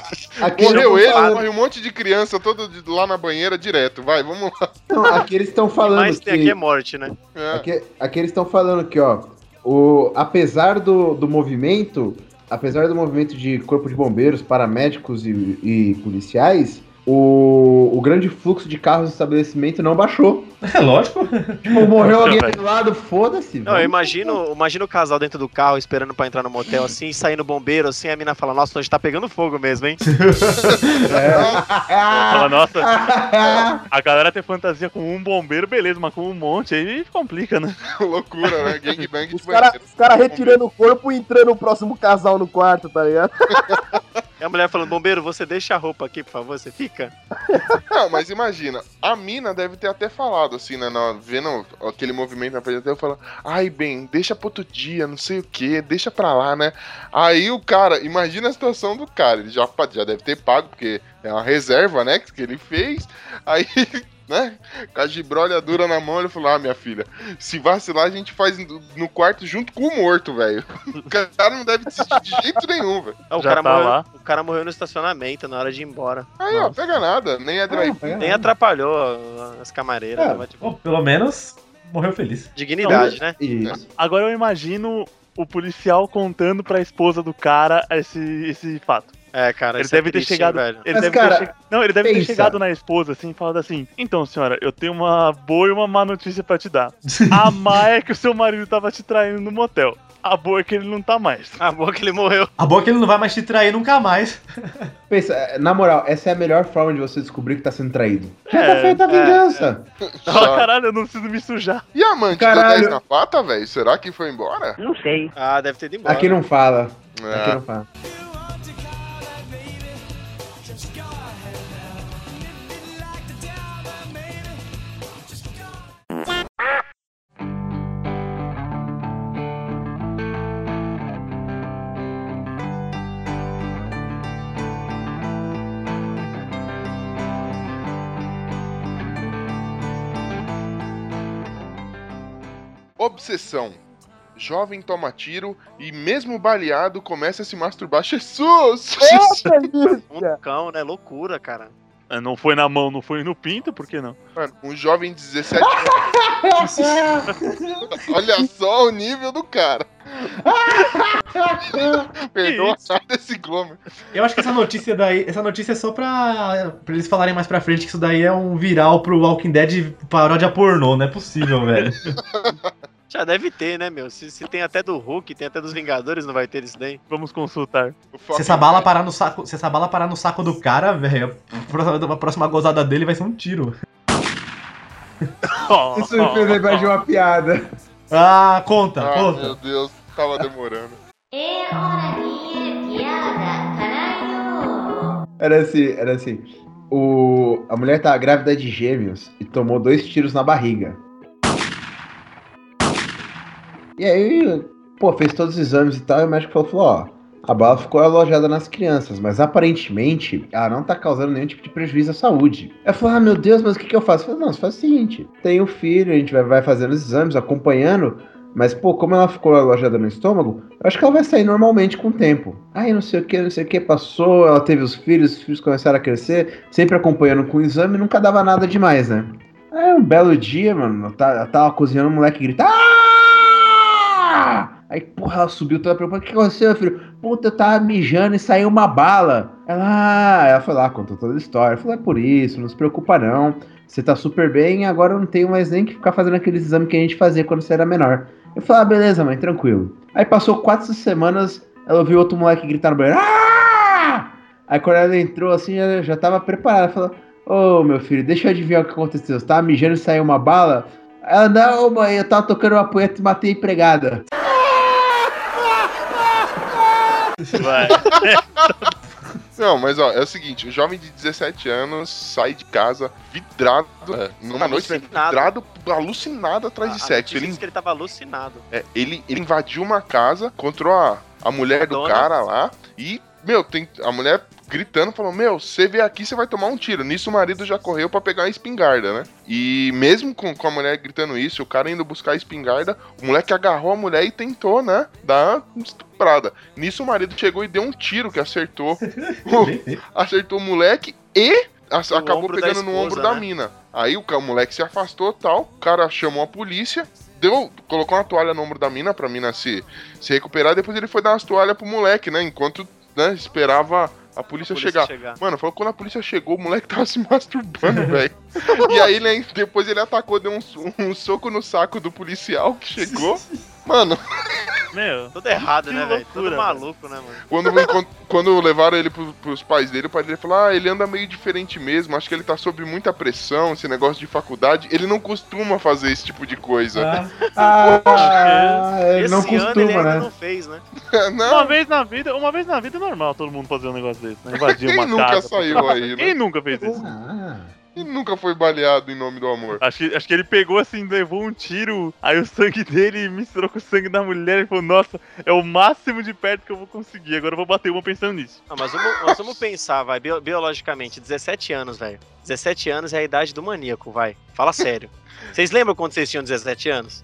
morreu ele, falando- morre um monte de criança todo de- lá na banheira direto. Vai, vamos lá. Não, aqui eles estão falando mais tem aqui que... é morte, né? É. Aqui, aqui eles estão falando que, ó, o, apesar do, do movimento, apesar do movimento de corpo de bombeiros, paramédicos e, e policiais, o, o grande fluxo de carros no estabelecimento não baixou. É lógico. Tipo, morreu alguém do lado, foda-se. Não, eu imagino, imagino o casal dentro do carro esperando pra entrar no motel assim, saindo bombeiro assim, a mina fala, nossa, hoje tá pegando fogo mesmo, hein? Fala, nossa, a galera tem fantasia com um bombeiro, beleza, mas com um monte aí complica, né? Loucura, né? Gangbang Os caras cara retirando o corpo e entrando o próximo casal no quarto, tá ligado? E a mulher falando, bombeiro, você deixa a roupa aqui, por favor, você fica? Não, mas imagina, a mina deve ter até falado assim, né? vendo aquele movimento na frente, até falando, ai, bem, deixa pro outro dia, não sei o que, deixa pra lá, né? Aí o cara, imagina a situação do cara, ele já, já deve ter pago, porque é uma reserva, né? Que ele fez. Aí, né? Com a gibrolha dura na mão, ele falou: Ah, minha filha, se vacilar, a gente faz no quarto junto com o morto, velho. O cara não deve desistir de jeito nenhum, velho. Ah, o, Já cara tá morreu, lá. o cara morreu no estacionamento na hora de ir embora. Aí, ó, pega nada, nem é drive. Ah, Nem atrapalhou as camareiras. É, né, mas, tipo, pelo menos morreu feliz. dignidade, né? Isso. Agora eu imagino o policial contando pra esposa do cara esse, esse fato. É, cara, Ele é deve ter chegado. velho. Ele Mas, deve cara, ter che- Não, ele deve ter pensa. chegado na esposa assim e falado assim: Então, senhora, eu tenho uma boa e uma má notícia pra te dar. A má é que o seu marido tava te traindo no motel. A boa é que ele não tá mais. A boa que ele morreu. A boa é que ele não vai mais te trair nunca mais. Pensa, é, na moral, essa é a melhor forma de você descobrir que tá sendo traído. Já É, tá feita a é, vingança. Ah, caralho, eu não preciso me sujar. E a amante Caralho. do 10 na pata, velho? Será que foi embora? Ah, deve ter ido embora. Aqui não fala. Aqui É. não fala. Obsessão. Jovem toma tiro e, mesmo baleado, começa a se masturbar. Jesus! Ô, delícia! Um cão, né? Loucura, cara. É, Não foi na mão, não foi no pinto, por que não? Mano, um jovem de 17 anos. Olha só o nível do cara. Perdoa isso? nada esse Glomer. Eu acho que essa notícia daí, essa notícia é só pra, pra eles falarem mais pra frente que isso daí é um viral pro Walking Dead paródia pornô, não é possível, velho. Já deve ter, né, meu? Se, se tem até do Hulk, tem até dos Vingadores, não vai ter isso daí. Vamos consultar. Se essa bala parar no saco, se essa bala parar no saco do cara, velho, a próxima- gozada dele vai ser um tiro. Isso me fez lembrar de uma piada. Ah, conta, Ah, conta. meu Deus, tava demorando. Era assim, era assim. O, a mulher tava grávida de gêmeos e tomou dois tiros na barriga. E aí, pô, fez todos os exames e tal, e o médico falou, falou, ó, a bala ficou alojada nas crianças, mas aparentemente ela não tá causando nenhum tipo de prejuízo à saúde. Ela falou, ah, meu Deus, mas o que, que eu faço? Eu falei, não, você faz o seguinte, tem um filho, a gente vai, vai fazendo os exames, acompanhando, mas, pô, como ela ficou alojada no estômago, eu acho que ela vai sair normalmente com o tempo. Aí não sei o que, não sei o que, passou, ela teve os filhos, os filhos começaram a crescer, sempre acompanhando com o exame, nunca dava nada demais, né? Aí um belo dia, mano, ela ela tava cozinhando, o moleque grita. "Ah!" Aí, porra, ela subiu toda preocupada. O que aconteceu, filho? Puta, eu tava mijando e saiu uma bala. Ela, ah, ela foi lá, contou toda a história. Falei, é por isso, não se preocupa não. Você tá super bem, agora eu não tenho mais nem que ficar fazendo aqueles exames que a gente fazia quando você era menor. Eu falei, ah, beleza, mãe, tranquilo. Aí passou quatro semanas, ela ouviu outro moleque gritar no banheiro. Ah! Aí quando ela entrou assim, ela já tava preparada. Falou, ô meu filho, deixa eu adivinhar o que aconteceu. Você tava mijando e saiu uma bala? Ela, não, mãe, eu tava tocando uma punheta e matei a empregada. Vai. Não, mas ó, é o seguinte, o jovem de 17 anos sai de casa vidrado, numa noite, né, Alucinado. vidrado, alucinado atrás de sexo. Ele, diz que ele tava alucinado. é, ele, ele invadiu uma casa, encontrou a, a mulher A do dona. cara lá e, meu, tem, a mulher gritando, falou: Meu, você vê aqui, você vai tomar um tiro. Nisso o marido já correu pra pegar a espingarda, né? E mesmo com, com a mulher gritando isso, o cara indo buscar a espingarda, o moleque agarrou a mulher e tentou, né? Dar uma estuprada. Nisso o marido chegou e deu um tiro que acertou. o- acertou o moleque e a- No acabou ombro da pegando no esposa, ombro da né? mina. Aí o, moleque se afastou tal, o cara chamou a polícia, deu, colocou uma toalha no ombro da mina pra mina se, se recuperar, depois ele foi dar umas toalhas pro moleque, né? Enquanto né, esperava a polícia, polícia chegar. chegar. Mano, falou que quando a polícia chegou, o moleque tava se masturbando, velho. E aí ele, depois ele atacou, deu um, um soco no saco do policial que chegou. Mano, Meu, Tudo errado, né, velho? Tudo maluco, né, mano? quando, quando levaram ele pro, pros pais dele, o pai dele falou: Ah, ele anda meio diferente mesmo, acho que ele tá sob muita pressão, esse negócio de faculdade. Ele não costuma fazer esse tipo de coisa. Ah, Ah, é, Esse não ano ele costuma, ainda né? não fez, né? uma não, vez na vida, uma vez na vida é normal todo mundo fazer um negócio desse, né? Invadir Quem uma nunca casa. saiu aí, né? Quem nunca fez isso? Ah. E nunca foi baleado em nome do amor. Acho que, acho que ele pegou assim, levou um tiro, aí o sangue dele misturou com o sangue da mulher e falou, nossa, é o máximo de perto que eu vou conseguir, agora eu vou bater uma pensando nisso. Não, mas vamos, nós vamos pensar, vai, bio- biologicamente, 17 anos, velho. 17 anos é a idade do maníaco, vai. Fala sério. Vocês lembram quando vocês tinham 17 anos?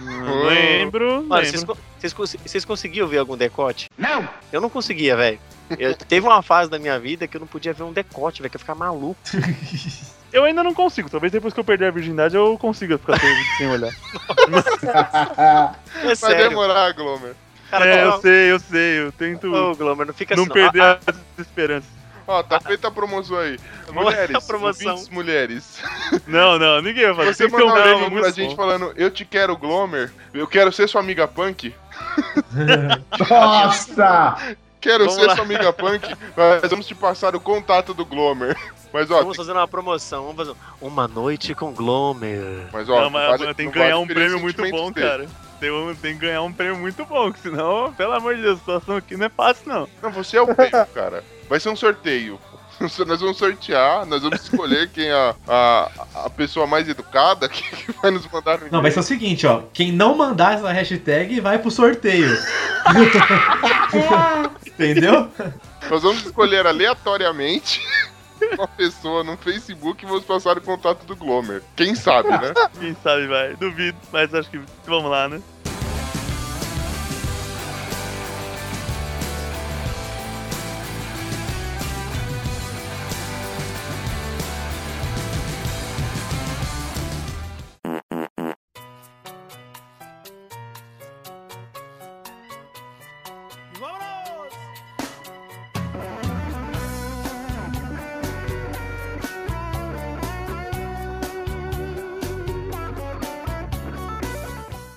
Oh. Lembro, Mano, vocês, lembro. vocês, cons- vocês conseguiam ver algum decote? Não! Eu não conseguia, velho. Eu- Teve uma fase da minha vida que eu não podia ver um decote, velho, que eu ficava maluco. Eu ainda não consigo, talvez depois que eu perder a virgindade eu consiga ficar sem, olhar. É Vai sério. demorar, Glomer. Cara, é, eu sei, eu sei, eu tento Ô, Glomer, não fica não assim, não. perder Ah, as esperanças. Ó, tá feita a promoção aí. Mulheres, promoção. ouvintes mulheres. Não, não, ninguém vai fazer. Você mandar um prêmio pra gente bom. falando, eu te quero, Glomer, eu quero ser sua amiga punk, Nossa! Quero Vamos ser lá. sua amiga punk, nós vamos te passar o contato do Glomer. Mas ó, Vamos fazer uma promoção, vamos fazer uma noite com Glomer. mas ó, Não, mas vale- tem que ganhar vale um prêmio muito bom, dele. cara. Tem, tem que ganhar um prêmio muito bom, que senão, pelo amor de Deus, a situação aqui não é fácil, não. Não, você é o prêmio, cara. Vai ser um sorteio. Nós vamos sortear, nós vamos escolher quem é a, a, a pessoa mais educada que, que vai nos mandar Não, vai ser o seguinte, ó. Quem não mandar essa hashtag vai pro sorteio. Entendeu? Nós vamos escolher aleatoriamente uma pessoa no Facebook e vamos passar o contato do Glomer. Quem sabe, né? Quem sabe vai, duvido, mas acho que vamos lá, né?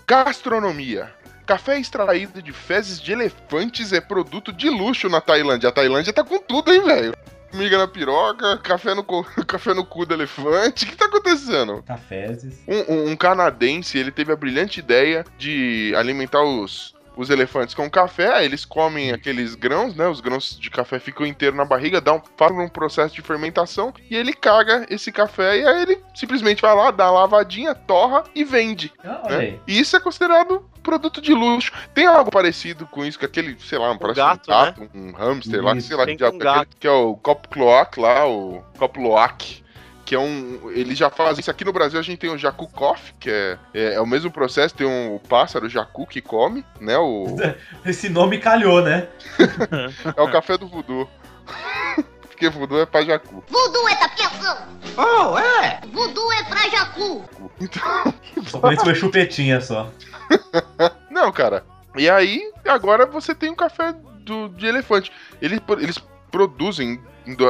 Gastronomia. Café extraído de fezes de elefantes é produto de luxo na Tailândia. A Tailândia tá com tudo, hein, velho? Miga na piroca, café no, café no cu do elefante. O que tá acontecendo? Cafezes. Um, um- um canadense, ele teve a brilhante ideia de alimentar os, os elefantes com café. Aí eles comem aqueles grãos, né? Os grãos de café ficam inteiros na barriga, dá um, fazem um processo de fermentação e ele caga esse café e aí ele simplesmente vai lá, dá uma lavadinha, torra e vende. Ah, né? E isso é considerado produto de luxo. Tem algo parecido com isso, que aquele, sei lá, um, parece gato, um gato, um hamster lá, que Isso. sei lá, que, que é aquele, que é o copo cloac lá, o copo loac. Que é um. Ele já faz isso. Aqui no Brasil a gente tem o Jacu Coffee, que é, é, é o mesmo processo. Tem um pássaro Jacu que come, né? O, Esse nome calhou, né? é o café do voodoo. Porque voodoo é pra Jacu. Voodoo é tapiação. Oh, é? Voodoo é pra Jacu. Só conheço foi chupetinha só. Não, cara. E aí, agora você tem um café do, de elefante. Eles, eles produzem,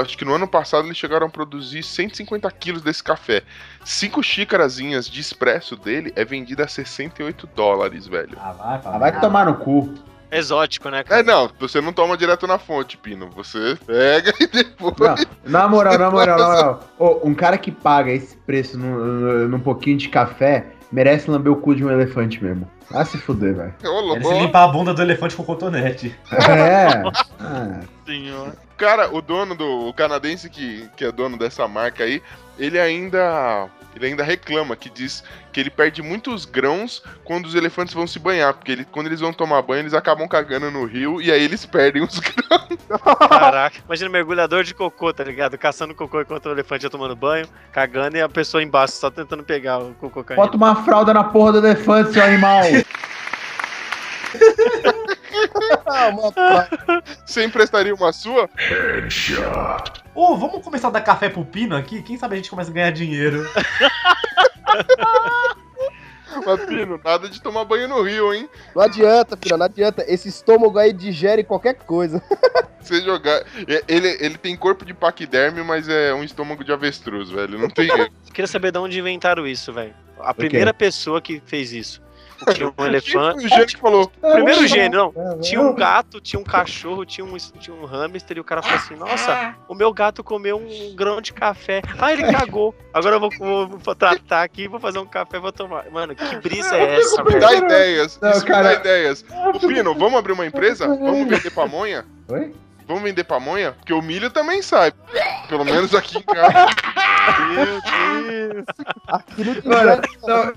acho que no ano passado eles chegaram a produzir 150 quilos desse café. Cinco xícarazinhas de expresso dele é vendida a 68 dólares, velho. Ah, vai, Ah, vai tomar no cu. Exótico, né, cara? É, não, você não toma direto na fonte, Pino. Você pega e depois. Não, na moral, na moral, na moral. Ô, um cara que paga esse preço num, num pouquinho de café merece lamber o cu de um elefante mesmo. Vai se fuder, velho. Se limpar a bunda do elefante com cotonete. É. Ah, Senhor. Cara, o dono do o canadense que, que é dono dessa marca aí, ele ainda ele ainda reclama que diz que ele perde muitos grãos quando os elefantes vão se banhar, porque ele, quando eles vão tomar banho, eles acabam cagando no rio e aí eles perdem os grãos. Caraca, imagina mergulhador de cocô, tá ligado? Caçando cocô enquanto o elefante tá tomando banho, cagando e a pessoa embaixo só tentando pegar o cocô caindo. Bota uma fralda na porra do elefante, seu animal. Ah, uma Você emprestaria uma sua? Ô, vamos começar a dar café pro Pino aqui? Quem sabe a gente começa a ganhar dinheiro. Mas, Pino, nada de tomar banho no rio, hein? Não adianta, filho, não adianta. Esse estômago aí digere qualquer coisa. Você jogar. é, Ele, ele tem corpo de paquiderme, mas é um estômago de avestruz, velho. Não tem erro. Queria saber de onde inventaram isso, velho. A primeira pessoa que fez isso. Tinha um elefante. O gênio que falou. Primeiro gênio, não. Tinha um gato, tinha um cachorro, tinha um, tinha um hamster e o cara falou assim: Nossa, o meu gato comeu um grão de café. Ah, ele cagou. Agora eu vou, vou, vou tratar aqui, vou fazer um café, vou tomar. Mano, que brisa é essa, Dá velho? ideias. Não, isso me cara. dá ideias. Ô, Pino, vamos abrir uma empresa? Vamos vender pamonha? Oi? Vamos vender pamonha? Porque o milho também sai. Pelo menos aqui em casa. Meu Deus. Aqui não Mano, não,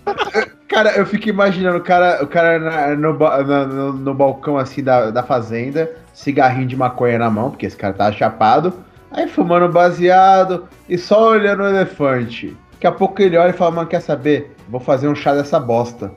cara, eu fico imaginando o cara, o cara na- no, na- no, no balcão assim da, da fazenda, cigarrinho de maconha na mão, porque esse cara tá chapado, aí fumando baseado e só olhando o elefante. Daqui a pouco ele olha e fala, mano, quer saber? Vou fazer um chá dessa bosta.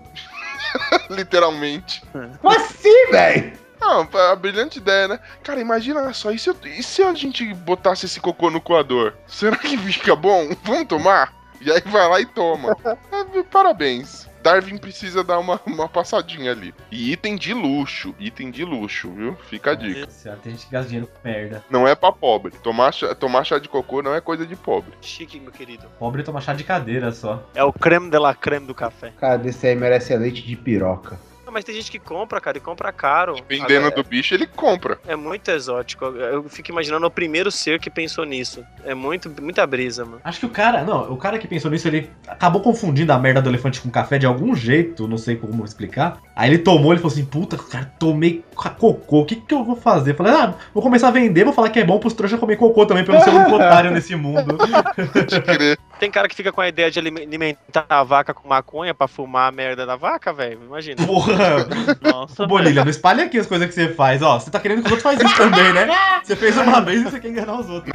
Literalmente. Como assim, velho? Não, a brilhante ideia, né? Cara, imagina só, e se, eu- e se a gente botasse esse cocô no coador? Será que fica bom? Vamos tomar? E aí vai lá e toma. É, parabéns. Darwin precisa dar uma, uma passadinha ali. E item de luxo, item de luxo, viu? Fica a dica. Nossa, tem gente que gasta dinheiro com merda. Não é pra pobre. Tomar chá, tomar chá de cocô não é coisa de pobre. Chique, meu querido. Pobre toma chá de cadeira só. É o creme de la creme do café. Cara, desse aí merece leite de piroca. Mas tem gente que compra, cara, e compra caro. Vendendo do bicho, ele compra. É muito exótico. Eu fico imaginando o primeiro ser que pensou nisso. É muito, muita brisa, mano. Acho que o cara, não, o cara que pensou nisso, ele acabou confundindo a merda do elefante com café de algum jeito, não sei como explicar. Aí ele tomou, ele falou assim, puta, cara, tomei cocô, o que que eu vou fazer? Eu falei, ah, vou começar a vender, vou falar que é bom pros trouxas comer cocô também, pra eu não ser um otário nesse mundo. Tem cara que fica com a ideia de alime- alimentar a vaca com maconha pra fumar a merda da vaca, velho. Imagina. Porra! Nossa, Ô, Bonilha, não espalha aqui as coisas que você faz, ó. Você tá querendo que os outros façam isso também, né? Você fez uma vez e você quer enganar os outros.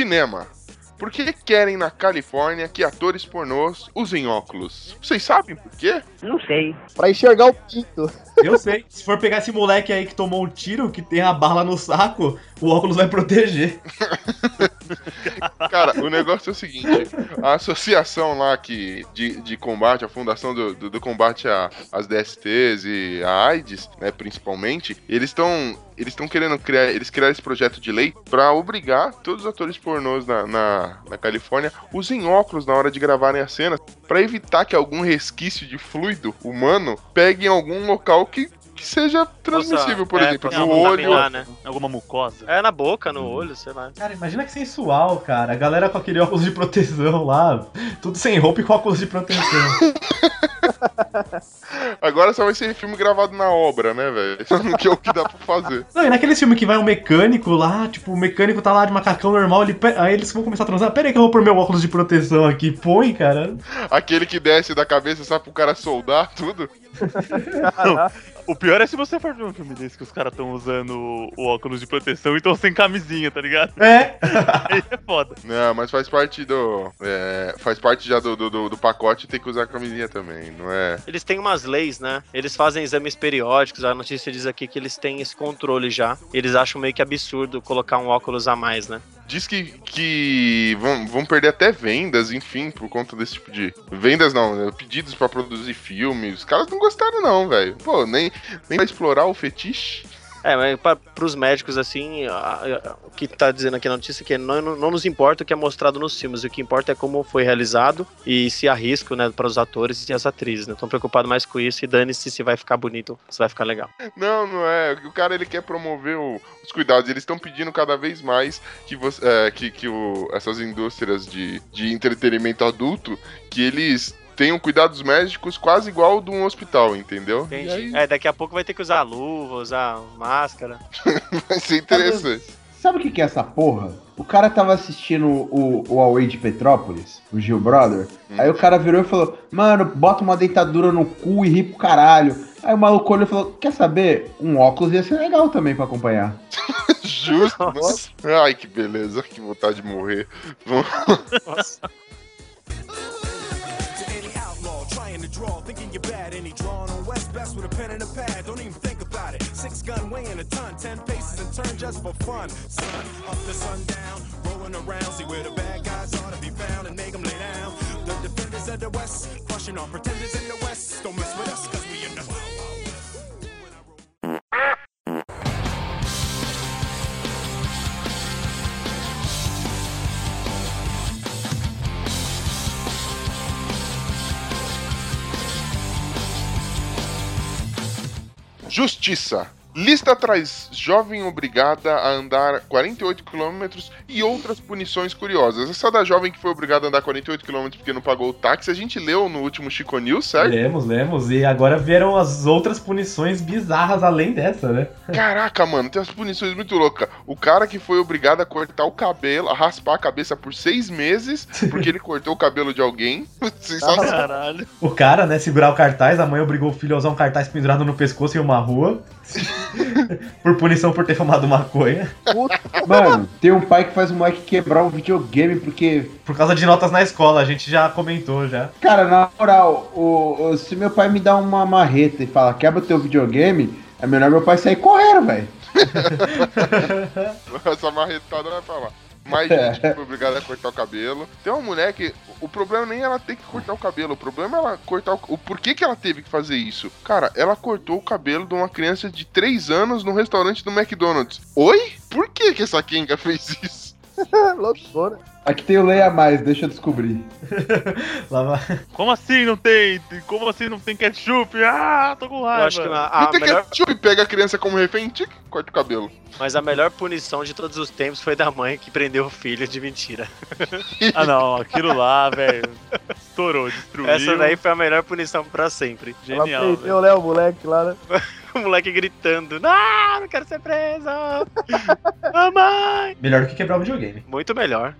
Cinema. Por que querem na Califórnia que atores pornôs usem óculos? Vocês sabem por quê? Pra enxergar o pinto. Eu sei. Se for pegar esse moleque aí que tomou um tiro, que tem a bala no saco, o óculos vai proteger. Cara, o negócio é o seguinte: a associação lá que, de, de combate, a fundação do, do, do combate a- às DSTs e a AIDS, né, principalmente, eles estão eles estão querendo criar, eles criaram esse projeto de lei pra obrigar todos os atores pornôs na, na, na Califórnia usem óculos na hora de gravarem as cenas, pra evitar que algum resquício de fluido humano pegue em algum local que, que seja transmissível, por É, exemplo, pra no não olho. contaminar, né? alguma mucosa. É na boca, no olho, sei lá. Cara, imagina que sensual, cara. A galera com aquele óculos de proteção lá. Tudo sem roupa e com óculos de proteção. Agora só vai ser filme gravado na obra, né, velho? que é o que dá pra fazer. Não, e naquele filme que vai um mecânico lá, tipo, o mecânico tá lá de macacão normal, ele, aí eles vão começar a transar. Pera aí que eu vou pôr meu óculos de proteção aqui. Põe, cara. Aquele que desce da cabeça, sabe, pro cara soldar tudo. O pior é se você for ver um filme desse que os caras estão usando o óculos de proteção e estão sem camisinha, tá ligado? É. Aí é foda. Não, mas faz parte do. é, faz parte já do, do, do- pacote ter que usar camisinha também, não é? Eles têm umas leis, né? Eles fazem exames periódicos. A notícia diz aqui que eles têm esse controle já. Eles acham meio que absurdo colocar um óculos a mais, né? Diz que, que vão, vão perder até vendas, enfim, por conta desse tipo de. Vendas não, né? pedidos pra produzir filmes. Os caras não gostaram, não, velho. Pô, nem, nem pra explorar o fetiche. É, mas pra, pros médicos, assim, a- a- o que tá dizendo aqui na notícia é que não, não, nos importa o que é mostrado nos filmes, o que importa é como foi realizado e se há risco, né, para os atores e as atrizes, né? Estão preocupados mais com isso e dane-se se vai ficar bonito, se vai ficar legal. Não, não é. O cara ele quer promover o- os cuidados. Eles estão pedindo cada vez mais que, você, é, que, que o- essas indústrias de, de entretenimento adulto que eles tenham cuidados médicos quase igual ao de um hospital, entendeu? Entendi. aí É, daqui a pouco vai ter que usar luva, usar máscara. vai ser interessante. Sabe o que, que é essa porra? O cara tava assistindo o, o Away de Petrópolis, o Gil Brother. Aí o cara virou e falou: Mano, bota uma dentadura no cu e ri pro caralho. Aí o maluco olhou e falou: Quer saber? Um óculos ia ser legal também pra acompanhar. Justo. Nossa. Ai, que beleza. Que vontade de morrer. Nossa. With a pen and a pad. Don't even think about it. Six gun weighing a ton, ten paces and turn just for fun. Sun up to sundown, rolling around, see where the bad guys are to be found and make them lay down. The defenders of the West, crushing on pretenders in the West. Don't mess with us, cause we in the. Justiça. Lista traz jovem obrigada a andar 48 km e outras punições curiosas. Essa da jovem que foi obrigada a andar 48 km porque não pagou o táxi, a gente leu no último Chico News, certo? Lemos, lemos. E agora vieram as outras punições bizarras além dessa, né? Caraca, mano, tem umas punições muito loucas. O cara que foi obrigado a cortar o cabelo, a raspar a cabeça por seis meses, porque ele cortou o cabelo de alguém. Sensacional. Caralho. O cara, né, segurar o cartaz, a mãe obrigou o filho a usar um cartaz pendurado no pescoço em uma rua. por punição por ter fumado maconha. Mano, tem um pai que faz o moleque quebrar um videogame porque. Por causa de notas na escola, a gente já comentou já. Cara, na moral, o, o- se meu pai me dá uma marreta e fala quebra teu videogame, é melhor meu pai sair correndo, velho. Essa marretada vai falar. Mais gente que foi obrigada a cortar o cabelo. Tem uma mulher que. O problema nem é ela ter que cortar o cabelo. O problema é ela cortar o. O porquê que ela teve que fazer isso? Cara, ela cortou o cabelo de uma criança de 3 anos no restaurante do McDonald's. Oi? Por que que essa Kenga fez isso? Loucura. Aqui tem o Leia Mais, deixa eu descobrir. Lá vai- Como assim não tem? Como assim não tem ketchup? Ah, tô com Eu raiva. acho que a, não a tem melhor, ketchup, pega a criança como refém, tic, corta o cabelo. mas a melhor punição de todos os tempos foi da mãe que prendeu o filho de mentira. Ah não, aquilo lá, velho. Estourou, destruiu. Essa daí foi a melhor punição pra sempre. Ela Genial, velho. prendeu, né, o moleque lá, né? O moleque gritando: Não, não quero ser preso! Mamãe! Melhor do que quebrar o videogame. Muito melhor.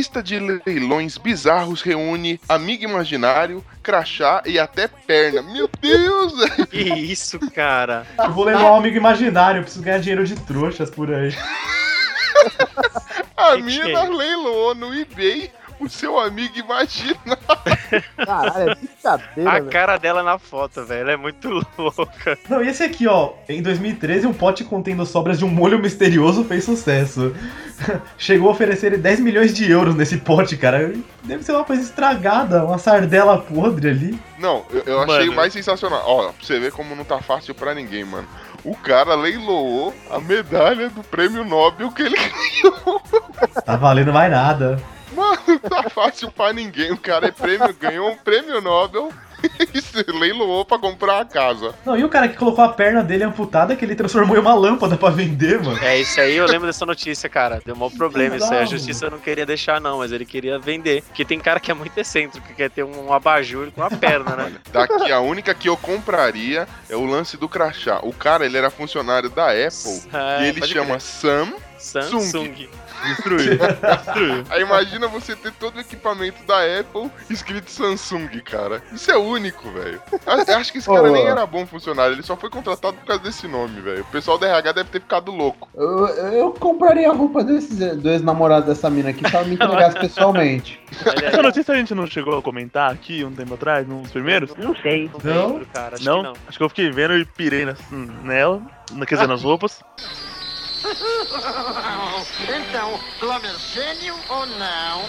Lista de leilões bizarros reúne amigo imaginário, crachá e até perna. Meu Deus! Que isso, cara? Eu vou levar um amigo imaginário, eu preciso ganhar dinheiro de trouxas por aí. A Que que mina é? leiloou no eBay o seu amigo imaginário. Caralho, é brincadeira, A velho. cara dela na foto, velho, é muito louca. Não, e esse aqui, ó, em 2013, um pote contendo sobras de um molho misterioso fez sucesso. Chegou a oferecer 10 milhões de euros nesse pote, cara. Deve ser uma coisa estragada, uma sardela podre ali. Não, eu, eu achei Mano. mais sensacional. Ó, pra você ver como não tá fácil pra ninguém, mano. O cara leiloou a medalha do prêmio Nobel que ele ganhou. Tá valendo mais nada. Mano, não tá fácil pra ninguém. O cara é prêmio, ganhou um prêmio Nobel e se leiloou pra comprar a casa. Não, e o cara que colocou a perna dele amputada que ele transformou em uma lâmpada pra vender, mano. É, isso aí eu lembro dessa notícia, cara. Deu maior problema isso aí. A justiça não queria deixar, não, mas ele queria vender. Porque tem cara que é muito excêntrico, que quer ter um abajur com a perna, né? Daqui a única que eu compraria é o lance do crachá. O cara, ele era funcionário da Apple É, e ele chama crer. Sam. Samsung. Destruiu. Destruiu. Aí imagina você ter todo o equipamento da Apple escrito Samsung, cara. Isso é único, velho. Acho que esse cara Ô. nem era bom funcionário, ele só foi contratado por causa desse nome, velho. O pessoal da RH deve ter ficado louco. Eu, eu compraria a roupa desses do ex-namorado dessa mina aqui ela me entregasse pessoalmente. Essa notícia a gente não chegou a comentar aqui um tempo atrás, nos primeiros? Não sei. Não, Não? lembro, cara. Acho não? que não. Acho que eu fiquei vendo e pirei nas- nela, na- quer dizer, nas roupas. Então, Glomer gênio ou não?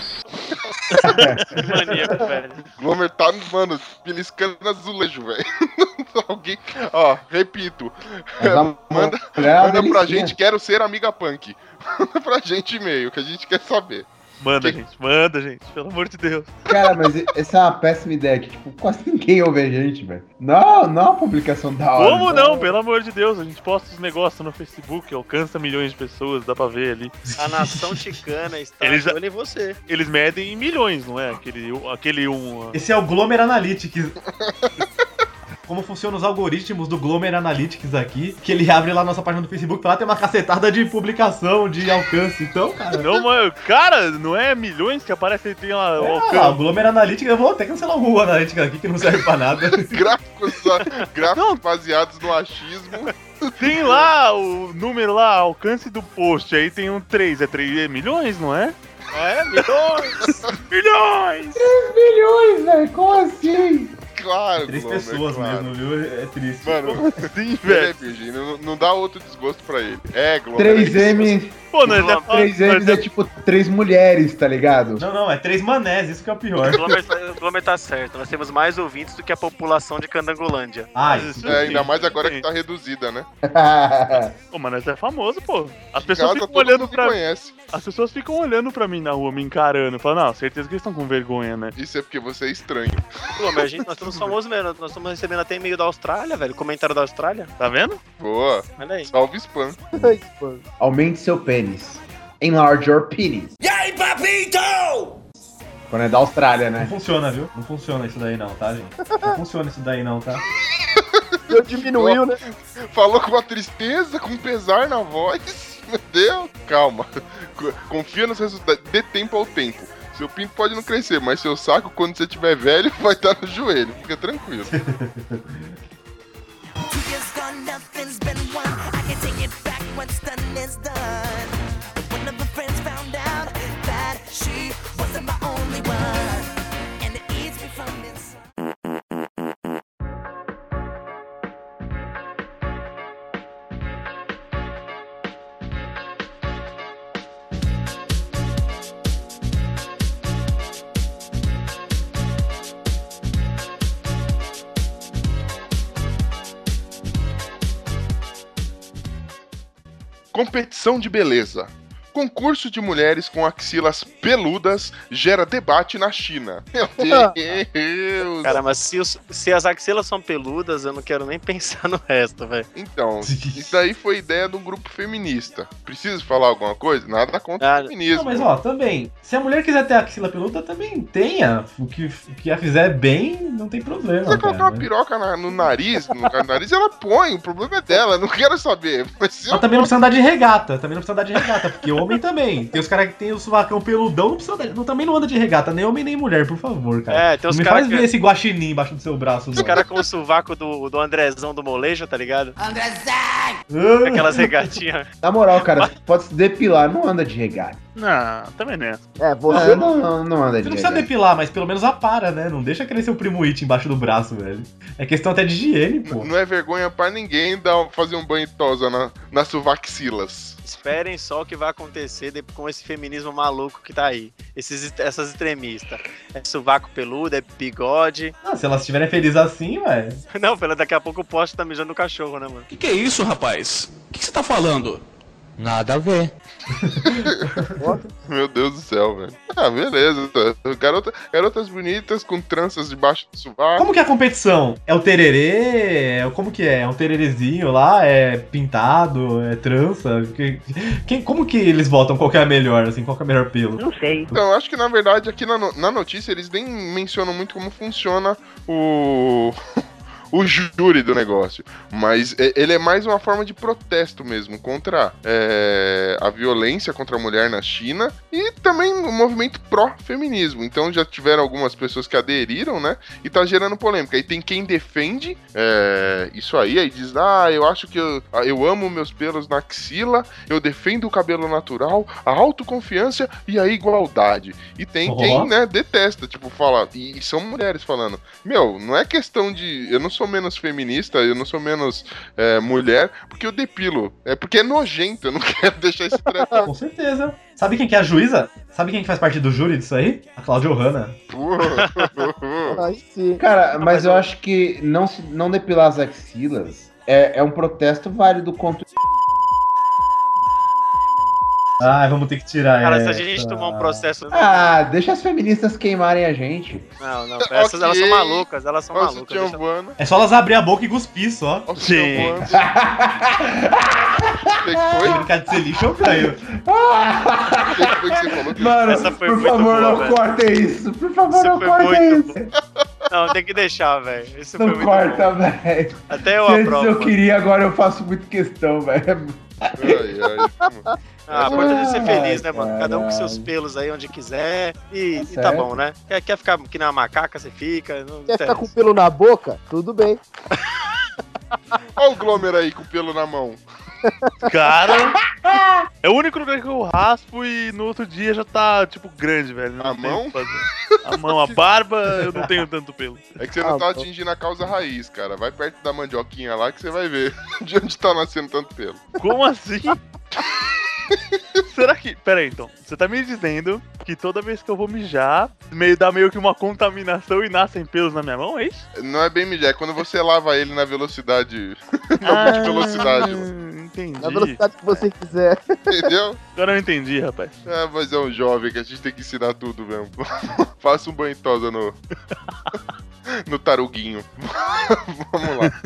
Maníaco, velho. Glomer tá, mano, beliscando azulejo, velho. Alguém. Ó, repito. Manda, é manda pra gente, quero ser amiga punk. Manda pra gente e-mail, que a gente quer saber. Manda, Que- gente, manda, gente, pelo amor de Deus. Cara, mas essa é uma péssima ideia, que tipo, quase ninguém ouve a gente, velho. Não, não é uma publicação da hora. Como então- não? Pelo amor de Deus, a gente posta os negócios no Facebook, alcança milhões de pessoas, dá pra ver ali. A nação ticana está Ele já- de olho em você. Eles medem em milhões, não é? Aquele, aquele um. Esse é o Glomer Analytics. Como funcionam os algoritmos do Glomer Analytics aqui, que ele abre lá nossa página do Facebook, lá tem uma cacetada de publicação, de alcance. Então, cara. Não, mas, cara, não é milhões que aparece aí, tem lá o Ah, o alcance. Glomer Analytics, eu vou até cancelar o Google Analytics aqui, que não serve pra nada. Gráficos, gráficos baseados no achismo. Tem lá o número lá, alcance do post, aí tem um 3, é 3 milhões, não é? É, milhões! Milhões! Milhões, velho, como assim? Claro, Três Glomer, pessoas claro. mesmo, viu? É triste. Mano, Sim, é velho. não, não dá outro desgosto pra ele. É, Glomer. é isso. 3M, Pô, nós é 3M é tipo três mulheres, tá ligado? Não, não, é três manés, isso que é o pior. O Glomer, tá- tá certo. Nós temos mais ouvintes do que a população de Candangolândia. Ai, Isso É, ainda mais agora sim. que tá reduzida, né? Pô, mas nós é famoso, pô. As pessoas casa ficam olhando pra conhece. As pessoas ficam olhando pra mim na rua, me encarando. Falando, não, certeza que eles estão com vergonha, né? Isso é porque você é estranho. Glomer, a gente, nós estamos famosos mesmo. Nós estamos recebendo até e-mail da Austrália, velho. Comentário da Austrália. Tá vendo? Boa. Olha aí. Salve spam. Aumente seu pênis. Enlarge your penis. E aí, papito? Quando é da Austrália, Não né? funciona, viu? Não funciona isso daí não, tá, gente? Não funciona isso daí não, tá? Eu diminuiu, né? Falou com uma tristeza, com pesar na voz. Meu Deus. Calma. Confia nos resultados. Dê tempo ao tempo. Seu pinto pode não crescer, mas seu saco, quando você tiver velho, vai estar no joelho. Fica tranquilo. What's done is done. Competição de beleza. Concurso de mulheres com axilas peludas gera debate na China. Meu Deus! Cara, mas se, os- se as axilas são peludas, eu não quero nem pensar no resto, velho. Então, isso daí foi ideia de um grupo feminista. Preciso falar alguma coisa? Nada contra Ah, o feminismo. Não, mas ó, também, se a mulher quiser ter axila peluda, também tenha. O que, o que a fizer bem, não tem problema. Se você colocar uma né? piroca na- no nariz, no nariz, ela põe. O problema é dela, eu não quero saber. Mas Mas também não precisa andar de regata, também não precisa andar de regata, porque homem também. Tem os caras que tem o sovacão peludão, não precisa não, também não anda de regata, nem homem nem mulher, por favor, cara. É, tem não os me caras faz que- ver esse guaxinim embaixo do seu braço, Os caras com o sovaco do, do Andrezão do molejo, tá ligado? Ah, Aquelas regatinhas. Na moral, cara, pode se depilar, não anda de regata. Não, também não é. É, você Você não, não, não anda Você de não precisa depilar, mas pelo menos apara, né? Não deixa crescer o primo It embaixo do braço, velho. É questão até de higiene, pô. Não é vergonha pra ninguém dar, fazer um banho tosa na, nas suvaxilas. Esperem só o que vai acontecer com esse feminismo maluco que tá aí. Esses, essas extremistas. É sovaco peludo, é bigode. Ah, se elas estiverem felizes assim, velho. Não, pela daqui a pouco o poste tá mijando no cachorro, né, mano? Que que é isso, rapaz? O que que você tá falando? Nada a ver. Meu Deus do céu, velho. Ah, beleza. Garota, garotas bonitas com tranças debaixo do sovaco. Como que é a competição? É o tererê? É- Como que é? É um tererezinho lá? É pintado? É trança? Que- Quem, como que eles votam qual que é a melhor, assim? Qual que é o melhor pelo? Não sei. Então, eu acho que na verdade aqui na, no- na notícia eles nem mencionam muito como funciona o. O júri do negócio. Mas é- ele é mais uma forma de protesto mesmo contra é, a violência contra a mulher na China e também um movimento pró-feminismo. Então já tiveram algumas pessoas que aderiram, né? E tá gerando polêmica. E tem quem defende é, isso aí, aí diz: Ah, eu acho que eu, ah, eu amo meus pelos na axila, eu defendo o cabelo natural, a autoconfiança e a igualdade. E tem Ó. quem, né, detesta, tipo, fala, e, e são mulheres falando, meu, não é questão de. Eu não sou menos feminista, eu não sou menos é, mulher, porque eu depilo. É porque é nojento, eu não quero deixar esse treco. Com certeza. Sabe quem que é a juíza? Sabe quem que faz parte do júri disso aí? A Cláudia Hanna. Cara, mas eu acho que não, se- não depilar as axilas é, é um protesto válido contra. Ai, vamos ter que tirar Cara, se essa. a gente tomar um processo. Ah, deixa as feministas queimarem a gente. Não, não, essas elas são malucas, elas são o malucas. deixa- voando. É só elas abrir a boca e cuspir só. Sutiã Sim. que foi? Brincar de ser lixo eu ganho. Mano, Essa foi por muito favor, boa, não velho. cortem isso. Por favor, Isso não cortem muito isso. Não, tem que deixar, velho. Isso Não foi muito corta, velho. Até eu Se antes aprovo. eu mano. queria, agora eu faço muito questão, velho. Ai, ai. Ah, importante é ser feliz, né, mano? Cada um com seus pelos aí onde quiser. E, Tá e tá certo. bom, né? Quer, quer ficar que nem uma macaca, você fica. Não Quer ficar com pelo na boca? Tudo bem. Olha o Glomer aí com o pelo na mão. Cara, é o único lugar que eu raspo e no outro dia já tá, tipo, grande, velho. Não A mão? A mão, a barba, eu não tenho tanto pelo. É que você não Ah, tá atingindo a causa raiz, cara. Vai perto da mandioquinha lá que você vai ver de onde tá nascendo tanto pelo. Como assim? Será que. Pera aí, então. Você tá me dizendo que toda vez que eu vou mijar, meio dá meio que uma contaminação e nascem pelos na minha mão, é isso? Não é bem mijar, é quando você lava ele na velocidade. na de velocidade, Ah, Entendi. Na velocidade que você quiser. entendeu? Agora eu entendi, rapaz. É, mas é um jovem que a gente tem que ensinar tudo mesmo. Faça um banho tosa no. no taruguinho. Vamos lá.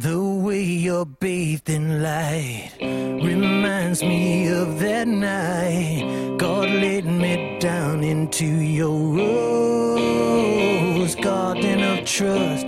The way you're bathed in light reminds me of that night God laid me down into your rose garden of trust.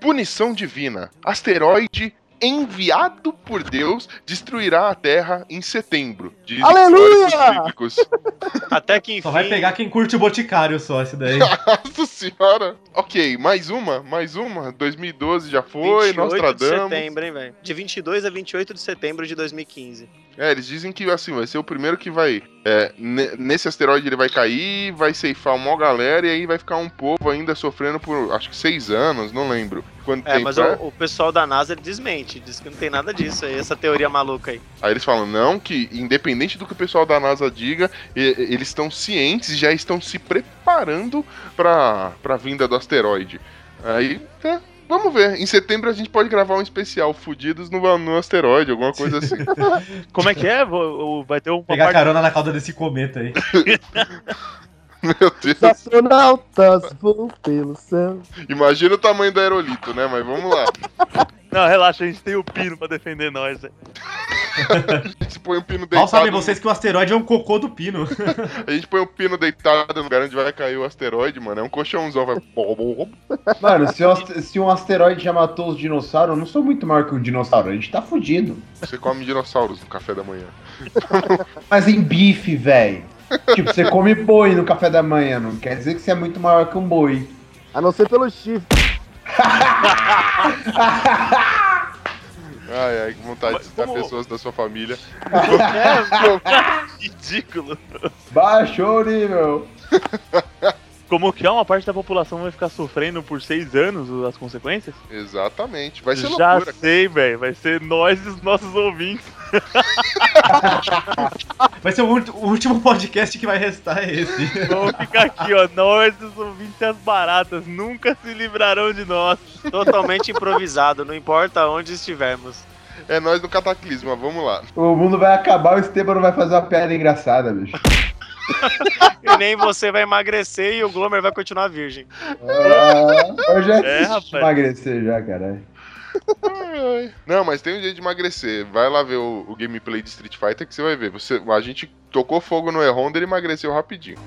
Punição divina. Asteroide enviado por Deus destruirá a Terra em setembro. Diz Aleluia! Até que enfim. Só vai pegar quem curte o Boticário só, esse daí. Nossa senhora. Ok, mais uma, mais uma. 2012 já foi, 28 de Nostradamus. setembro, hein, velho? De 22 a 28 de setembro de 2015. É, eles dizem que assim, vai ser o primeiro que vai. é, ne- nesse asteroide ele vai cair, vai ceifar uma galera e aí vai ficar um povo ainda sofrendo por acho que seis anos, não lembro. Quanto É, mas é? o, o pessoal da NASA desmente, diz que não tem nada disso aí, essa teoria maluca aí. Aí eles falam, não, que independente do que o pessoal da NASA diga, eles estão cientes e já estão se preparando pra, pra vinda do asteroide. Aí, é, vamos ver. Em setembro a gente pode gravar um especial Fudidos no, no asteroide, alguma coisa assim. Como é que é? Vai ter uma Pegar parte- carona na cauda desse cometa aí. Meu Deus. Os astronautas voam pelo céu. Imagina o tamanho do aerolito, né? Mas vamos lá. Não, relaxa, a gente tem o pino pra defender nós. velho. A gente põe um pino Mal deitado. sabem vocês que o asteroide é um cocô do pino. A gente põe um pino deitado no lugar onde vai cair o asteroide, mano. É um colchãozão, vai. Mano, se, o ast- se um asteroide já matou os dinossauros, eu não sou muito maior que um dinossauro. A gente tá fudido. Você come dinossauros no café da manhã. Mas em bife, velho. Tipo, você come boi no café da manhã, não quer dizer que você é muito maior que um boi. A não ser pelo chifre. Ai, ai, que vontade de citar como- pessoas da sua família. É, ridículo. Baixou o nível. como que é uma parte da população vai ficar sofrendo por seis anos as consequências? Exatamente. Vai ser Já loucura. sei, velho. Vai ser nós e os nossos ouvintes. Vai ser o, o último podcast que vai restar é esse. Vamos ficar aqui, ó. Nós e os ouvintes e as baratas nunca se livrarão de nós. Totalmente improvisado, não importa onde estivermos. É nós no Cataclisma, vamos lá. O mundo vai acabar, o Esteban não vai fazer uma piada engraçada, bicho. E nem você vai emagrecer e o Glomer vai continuar virgem. Ah, eu já É, emagrecer já, caralho. Não, mas tem um jeito de emagrecer. Vai lá ver o, o gameplay de Street Fighter que você vai ver. Você, a gente tocou fogo no E-Honda e ele emagreceu rapidinho.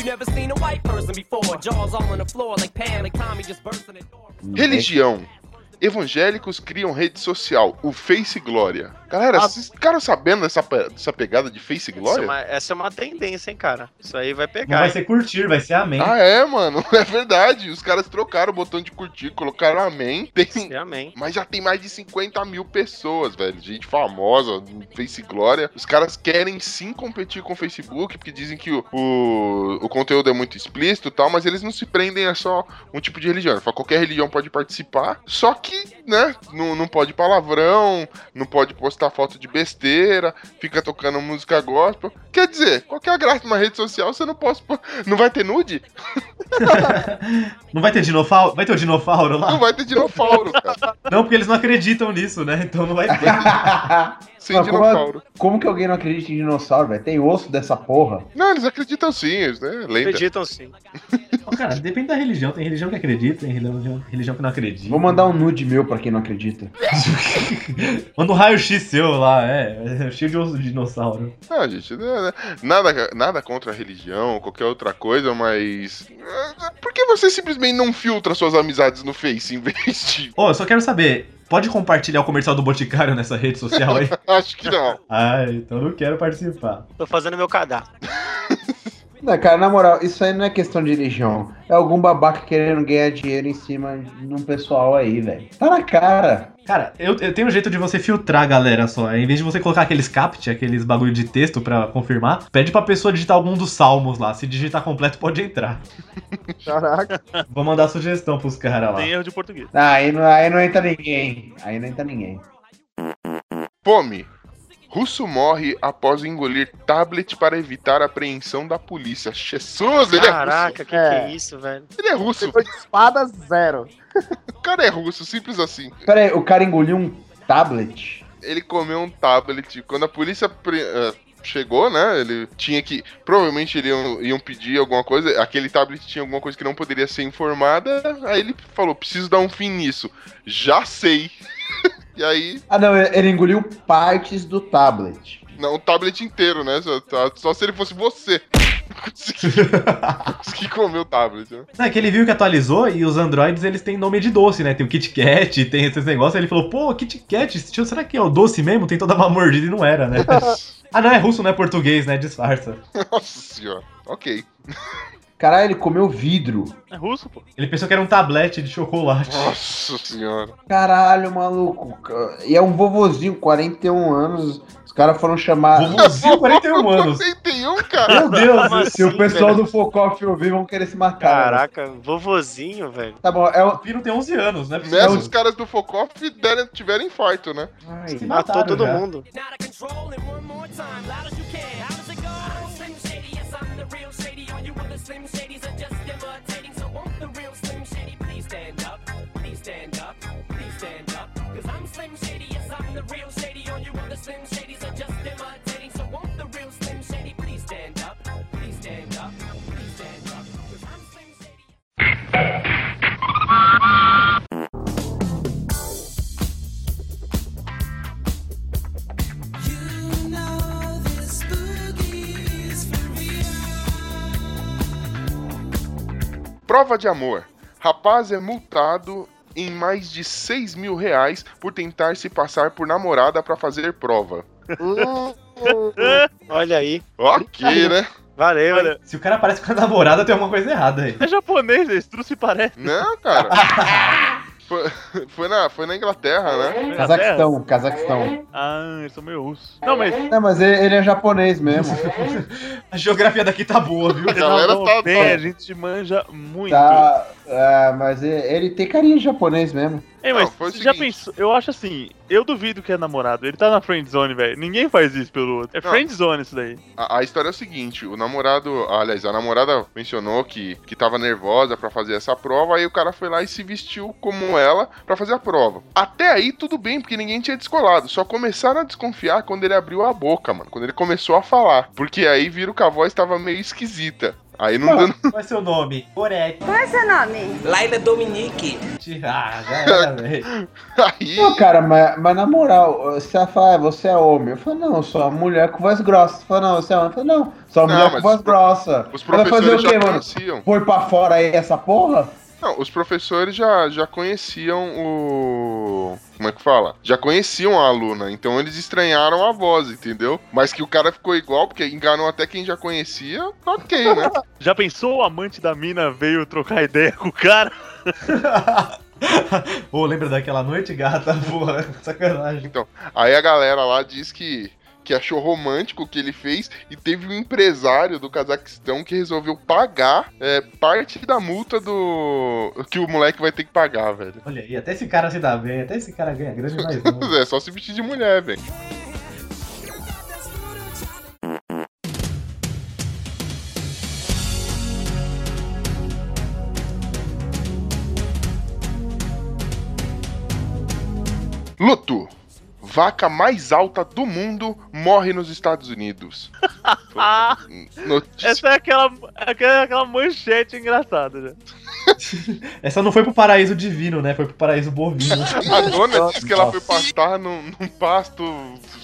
You never seen a white person before. Jaws all on the floor like Pam, like Tommy just burst in the door. Religião. Evangélicos criam rede social, o Face Glória. Galera, vocês ficaram sabendo dessa, dessa pegada de Face Essa é, Glória? uma, essa é uma tendência, hein, cara. Isso aí vai Não pegar. vai hein? ser curtir, vai ser amém. Ah, é, mano. É verdade. Os caras trocaram o botão de curtir, colocaram amém. Tem... Sim, amém. Mas já tem mais de 50 mil pessoas, velho. Gente famosa, Face Glória. Os caras querem sim competir com o Facebook, porque dizem que o, o, o conteúdo é muito explícito e tal, mas eles não se prendem a só um tipo de religião. Fala, qualquer religião pode participar, só que, né, não, não pode palavrão, não pode postar foto de besteira, fica tocando música gospel. Quer dizer, qual que é a graça de uma rede social? Você não pode. Não vai ter nude? Não vai ter dinofauro? Vai ter o dinofauro lá? Não vai ter dinossauro, cara. Não, porque eles não acreditam nisso, né? Então não vai ter. Sem Mas como, dinossauro. como que alguém não acredita em dinossauro, velho? Tem osso dessa porra. Não, eles acreditam sim, isso, né? Lenda. Acreditam sim. Cara, depende da religião. Tem religião que acredita, tem religião, religião que não acredita. Vou mandar um nude meu pra quem não acredita. Manda um raio-x seu lá, é. Cheio de osso de dinossauro. Não, gente, né, né, nada, nada contra a religião ou qualquer outra coisa, mas. eh, Por que você simplesmente não filtra suas amizades no Face em vez de. Ô, eu só quero saber, pode compartilhar o comercial do Boticário nessa rede social aí? Acho que não. ah, então eu não quero participar. Tô fazendo meu cadastro. Não, cara, na moral, isso aí não é questão de religião. É algum babaca querendo ganhar dinheiro em cima de um pessoal aí, velho. Tá na cara. Cara, eu, eu tenho um jeito de você filtrar a galera só. Em vez de você colocar aqueles capt, aqueles bagulho de texto pra confirmar, pede pra pessoa digitar algum dos salmos lá. Se digitar completo, pode entrar. Caraca. Vou mandar sugestão pros caras lá. Tem erro de português. Ah, aí, não, aí não entra ninguém. Aí não entra ninguém. Fome. Russo morre após engolir tablet para evitar a apreensão da polícia. Jesus, ele é Caraca, russo. que que É. é isso, velho? Ele é russo. Depois de espada, zero. O cara é russo, simples assim. Pera aí, o cara engoliu um tablet? ele comeu um tablet. Quando a polícia pre- eh, chegou, né? Ele tinha que. Provavelmente eles iam, iam pedir alguma coisa. Aquele tablet tinha alguma coisa que não poderia ser informada. Aí ele falou: preciso dar um fim nisso. Já sei. e aí. Ah, não, ele engoliu partes do tablet. Não, o tablet inteiro, né? Só, tá- só se ele fosse você. que comeu o tablet, né? Não, é que ele viu que atualizou e os androids eles têm nome de doce, né? Tem o Kit Kat, tem esses negócios. Aí ele falou, pô, Kit Kat, será que é o doce mesmo? Tem toda uma mordida e não era, né? ah, não, é russo, não é português, né? Disfarça. Nossa senhora. Ok. Caralho, ele comeu vidro. É russo, pô. Ele pensou que era um tablete de chocolate. Nossa senhora. Caralho, maluco. E é um vovozinho, 41 anos. Os caras foram chamar. Vovozinho, 41 anos. 41, cara. Meu Deus, Se o assim, pessoal velho? do Focoff ouvir, vão querer se matar. né? Caraca, vovozinho, velho. Tá bom, é o. Pino tem 11 anos, né? Nessa, os caras do Focoff tiveram infarto, né? Ai, Se Matou mataram todo já. mundo. Slim Shadys are just imitating. So won't the real Slim Shady please stand up? Please stand up, please stand up. Cause I'm Slim Shady, yes, I'm the real Shady. Prova de amor. Rapaz é multado em mais de 6 mil reais por tentar se passar por namorada pra fazer prova. Olha aí. Ok, né? Valeu. Olha, Se o cara parece com a namorada, tem alguma coisa errada aí. é japonês, esse truque se parece. Não, cara. Foi, foi na, foi na Inglaterra, né? Cazaquistão, Cazaquistão. Ah, eles são meio russos. Não, mas É, mas ele ele é japonês mesmo. A geografia daqui tá boa, viu? A galera não, tá- bem, tá- a gente manja muito. Tá, é, mas ele, tem carinha de japonês mesmo. Ei, mas Não, já pensou? Eu acho assim, eu duvido que é namorado. Ele tá na friend zone, velho. Ninguém faz isso pelo outro. É Não. friend zone isso daí. A, a história é o seguinte: o namorado, aliás, a namorada mencionou que, que tava nervosa pra fazer essa prova, aí o cara foi lá e se vestiu como ela pra fazer a prova. Até aí tudo bem, porque ninguém tinha descolado. Só começaram a desconfiar quando ele abriu a boca, mano. Quando ele começou a falar. Porque aí viram que a voz tava meio esquisita. Aí não dando. Qual é seu nome? Corete. Qual é seu nome? Laila Dominique. Ah, já era, velho. Aí. Não, cara, mas, mas na moral, se ela fala, ah, você é homem. Eu falo, não, eu sou uma mulher com voz grossa. Você fala, não, você é homem. Eu falo, não, sou uma Não, mulher com voz os- grossa. Os Ela vai fazer professores o quê, já mano? conheciam. Põe pra fora aí essa porra? Não, os professores já, já conheciam o. Como é que fala? Já conheciam a aluna, então eles estranharam a voz, entendeu? Mas que o cara ficou igual, porque enganou até quem já conhecia, ok, né? Já pensou o amante da mina veio trocar ideia com o cara? Ô, lembra daquela noite, gata? Porra, sacanagem. Então, aí a galera lá diz que, que achou romântico o que ele fez e teve um empresário do Cazaquistão que resolveu pagar é, parte da multa do que o moleque vai ter que pagar, velho. Olha aí, até esse cara se dá bem, até esse cara ganha grande mais não. É só se vestir de mulher, velho. Luto. Vaca mais alta do mundo morre nos Estados Unidos. Essa é aquela, aquela, aquela manchete engraçada, né? Essa não foi pro paraíso divino, né? Foi pro paraíso bovino. A dona disse que ela foi pastar num, num pasto,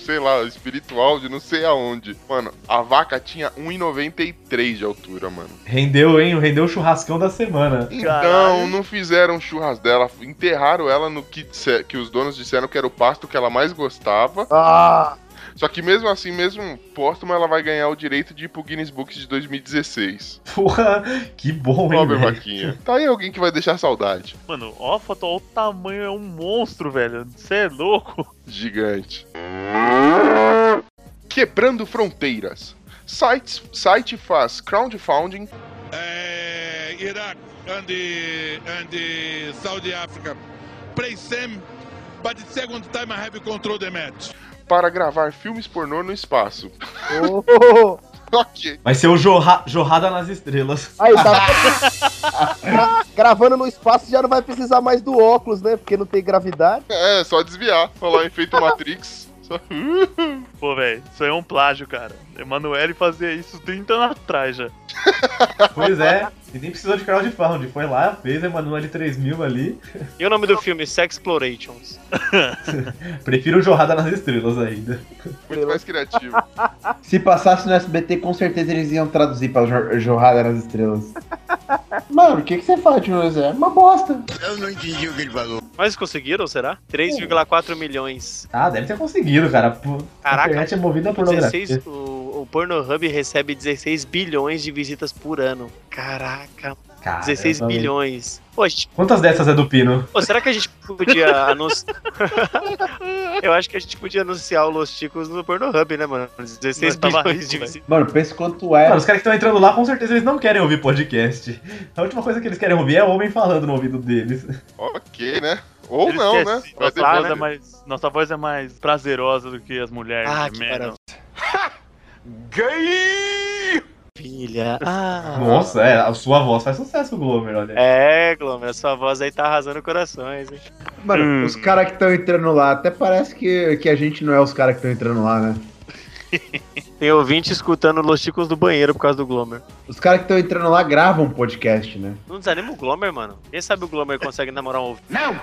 sei lá, espiritual de não sei aonde. Mano, a vaca tinha 1,93 de altura, mano. Rendeu, hein? Rendeu o churrascão da semana. Então, não fizeram churras dela, enterraram ela no que, que os donos disseram que era o pasto que ela mais gostava. Ah, Só que mesmo assim, mesmo póstumo, ela vai ganhar o direito de ir pro Guinness Book de 2016. Porra, que bom, hein, Pobre vaquinha. Tá aí alguém que vai deixar saudade. Mano, ó a foto, ó o tamanho, é um monstro, velho. Você é louco. Gigante. Quebrando fronteiras. Sites, site faz crowdfunding uh, Iraq and the and Saudi Africa play same, but the second time I have control the match. para gravar filmes pornô no espaço. oh, ok. Vai ser o jorra- Jorrada nas Estrelas. aí, tá Gra- gravando no espaço já não vai precisar mais do óculos, né? Porque não tem gravidade. É, só desviar. Falar efeito Matrix. Pô, velho, isso aí é um plágio, cara. Emanuele fazia isso 30 anos atrás já. Pois é, e nem precisou de crowdfunding. Foi lá, fez a Emanuele 3000 ali. E o nome do filme? Sexplorations. Prefiro o Jorrada nas Estrelas ainda. Muito mais criativo. Se passasse no SBT, com certeza eles iam traduzir pra Jor- Jorrada nas Estrelas. Mano, o que, que você faz, Tio José? Uma bosta. Eu não entendi o que ele falou. Mas conseguiram, será? 3,4 milhões. Ah, deve ter conseguido, cara. A Caraca, internet é movida pornografia. 16, o, o Pornhub recebe 16 bilhões de visitas por ano. Caraca, Caramba, 16 velho. bilhões. Pô, a gente- Quantas dessas é do Pino? pô, será que a gente podia anunciar? Eu acho que a gente podia anunciar o Los Ticos no Pornhub, né, mano? 16 Nós tava bilhões de visitas. Mano, pensa quanto é. Mano, os caras que estão entrando lá, com certeza eles não querem ouvir podcast. A última coisa que eles querem ouvir é homem falando no ouvido deles. ok, né? Ou Eles não, né? Nossa voz, depender. é mais, nossa voz é mais prazerosa do que as mulheres. Ah, né, que merda. Filha. Ah. Nossa, é, a sua voz faz sucesso, Glomer, olha. É, Glomer, a sua voz aí tá arrasando corações, hein? Mano, Hum. os caras que estão entrando lá, até parece que, que a gente não é os caras que estão entrando lá, né? Tem ouvinte escutando Los Ticos do banheiro por causa do Glomer. Os caras que estão entrando lá gravam podcast, né? Não desanima o Glomer, mano. Quem sabe o Glomer consegue namorar um ouvinte? Não!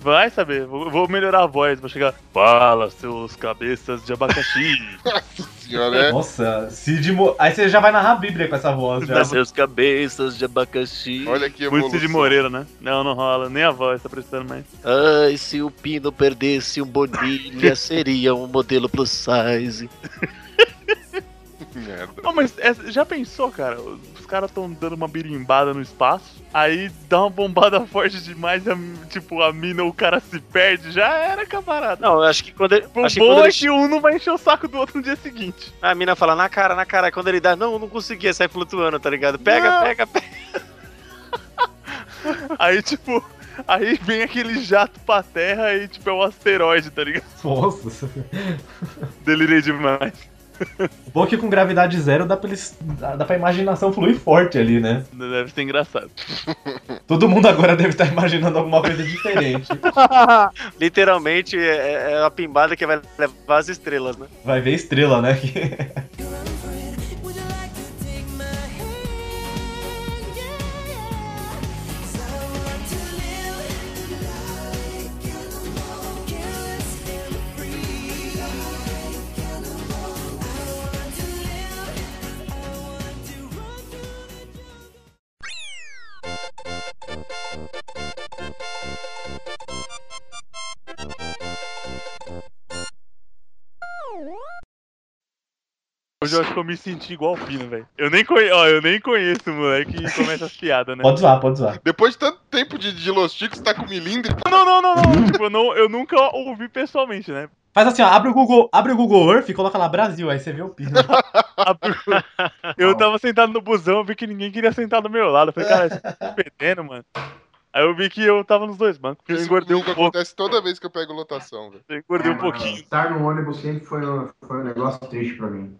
Vai saber, vou, vou melhorar a voz, vou chegar. Fala, seus cabeças de abacaxi. Nossa senhora, é. Nossa, Cid Mo... Aí você já vai narrar a Bíblia com essa voz. Já. seus cabeças de abacaxi. Olha que Muito evolução. de Moreira, né? Não, não rola, nem a voz tá prestando mais. Ai, se o Pino perdesse um Bonilha, seria um modelo plus size. Merda. Não, mas é- já pensou, cara? Os caras tão dando uma birimbada no espaço, aí dá uma bombada forte demais, e a- tipo, a mina ou o cara se perde, já era, camarada. Não, eu acho que quando ele. O acho que bom quando é ele que um não vai encher o saco do outro no dia seguinte. A mina fala na cara, na cara. Quando ele dá, não, não conseguia sair flutuando, tá ligado? Pega, Não. pega, pega. Aí, tipo, aí vem aquele jato pra terra e, tipo, é um asteroide, tá ligado? Nossa. Delirei demais. O bom é que com gravidade zero dá pra, eles, dá, dá pra imaginação fluir forte ali, né? Deve ser engraçado. Todo mundo agora deve estar imaginando alguma coisa diferente. Literalmente é, é a pimbada que vai levar as estrelas, né? Vai ver estrela, né? Hoje eu acho que eu me senti igual o Pino, velho. Eu nem conheço, ó, eu nem conheço o moleque que começa as piadas, né? Pode zoar, pode zoar. Depois de tanto tempo de, de Los Chicos, tá com milindre. Não, não, não, não. tipo, eu, não, eu nunca ouvi pessoalmente, né? Faz assim, ó, abre o Google, abre o Google Earth e coloca lá Brasil, aí você vê o pino. Eu tava sentado no busão, eu vi que ninguém queria sentar do meu lado. Eu falei, cara, isso tá perdendo, mano. Aí eu vi que eu tava nos dois bancos. Eu engordei um pouco. acontece toda vez que eu pego lotação, velho. Eu engordei um É, mano, pouquinho. Estar no ônibus sempre foi um, foi um negócio triste pra mim.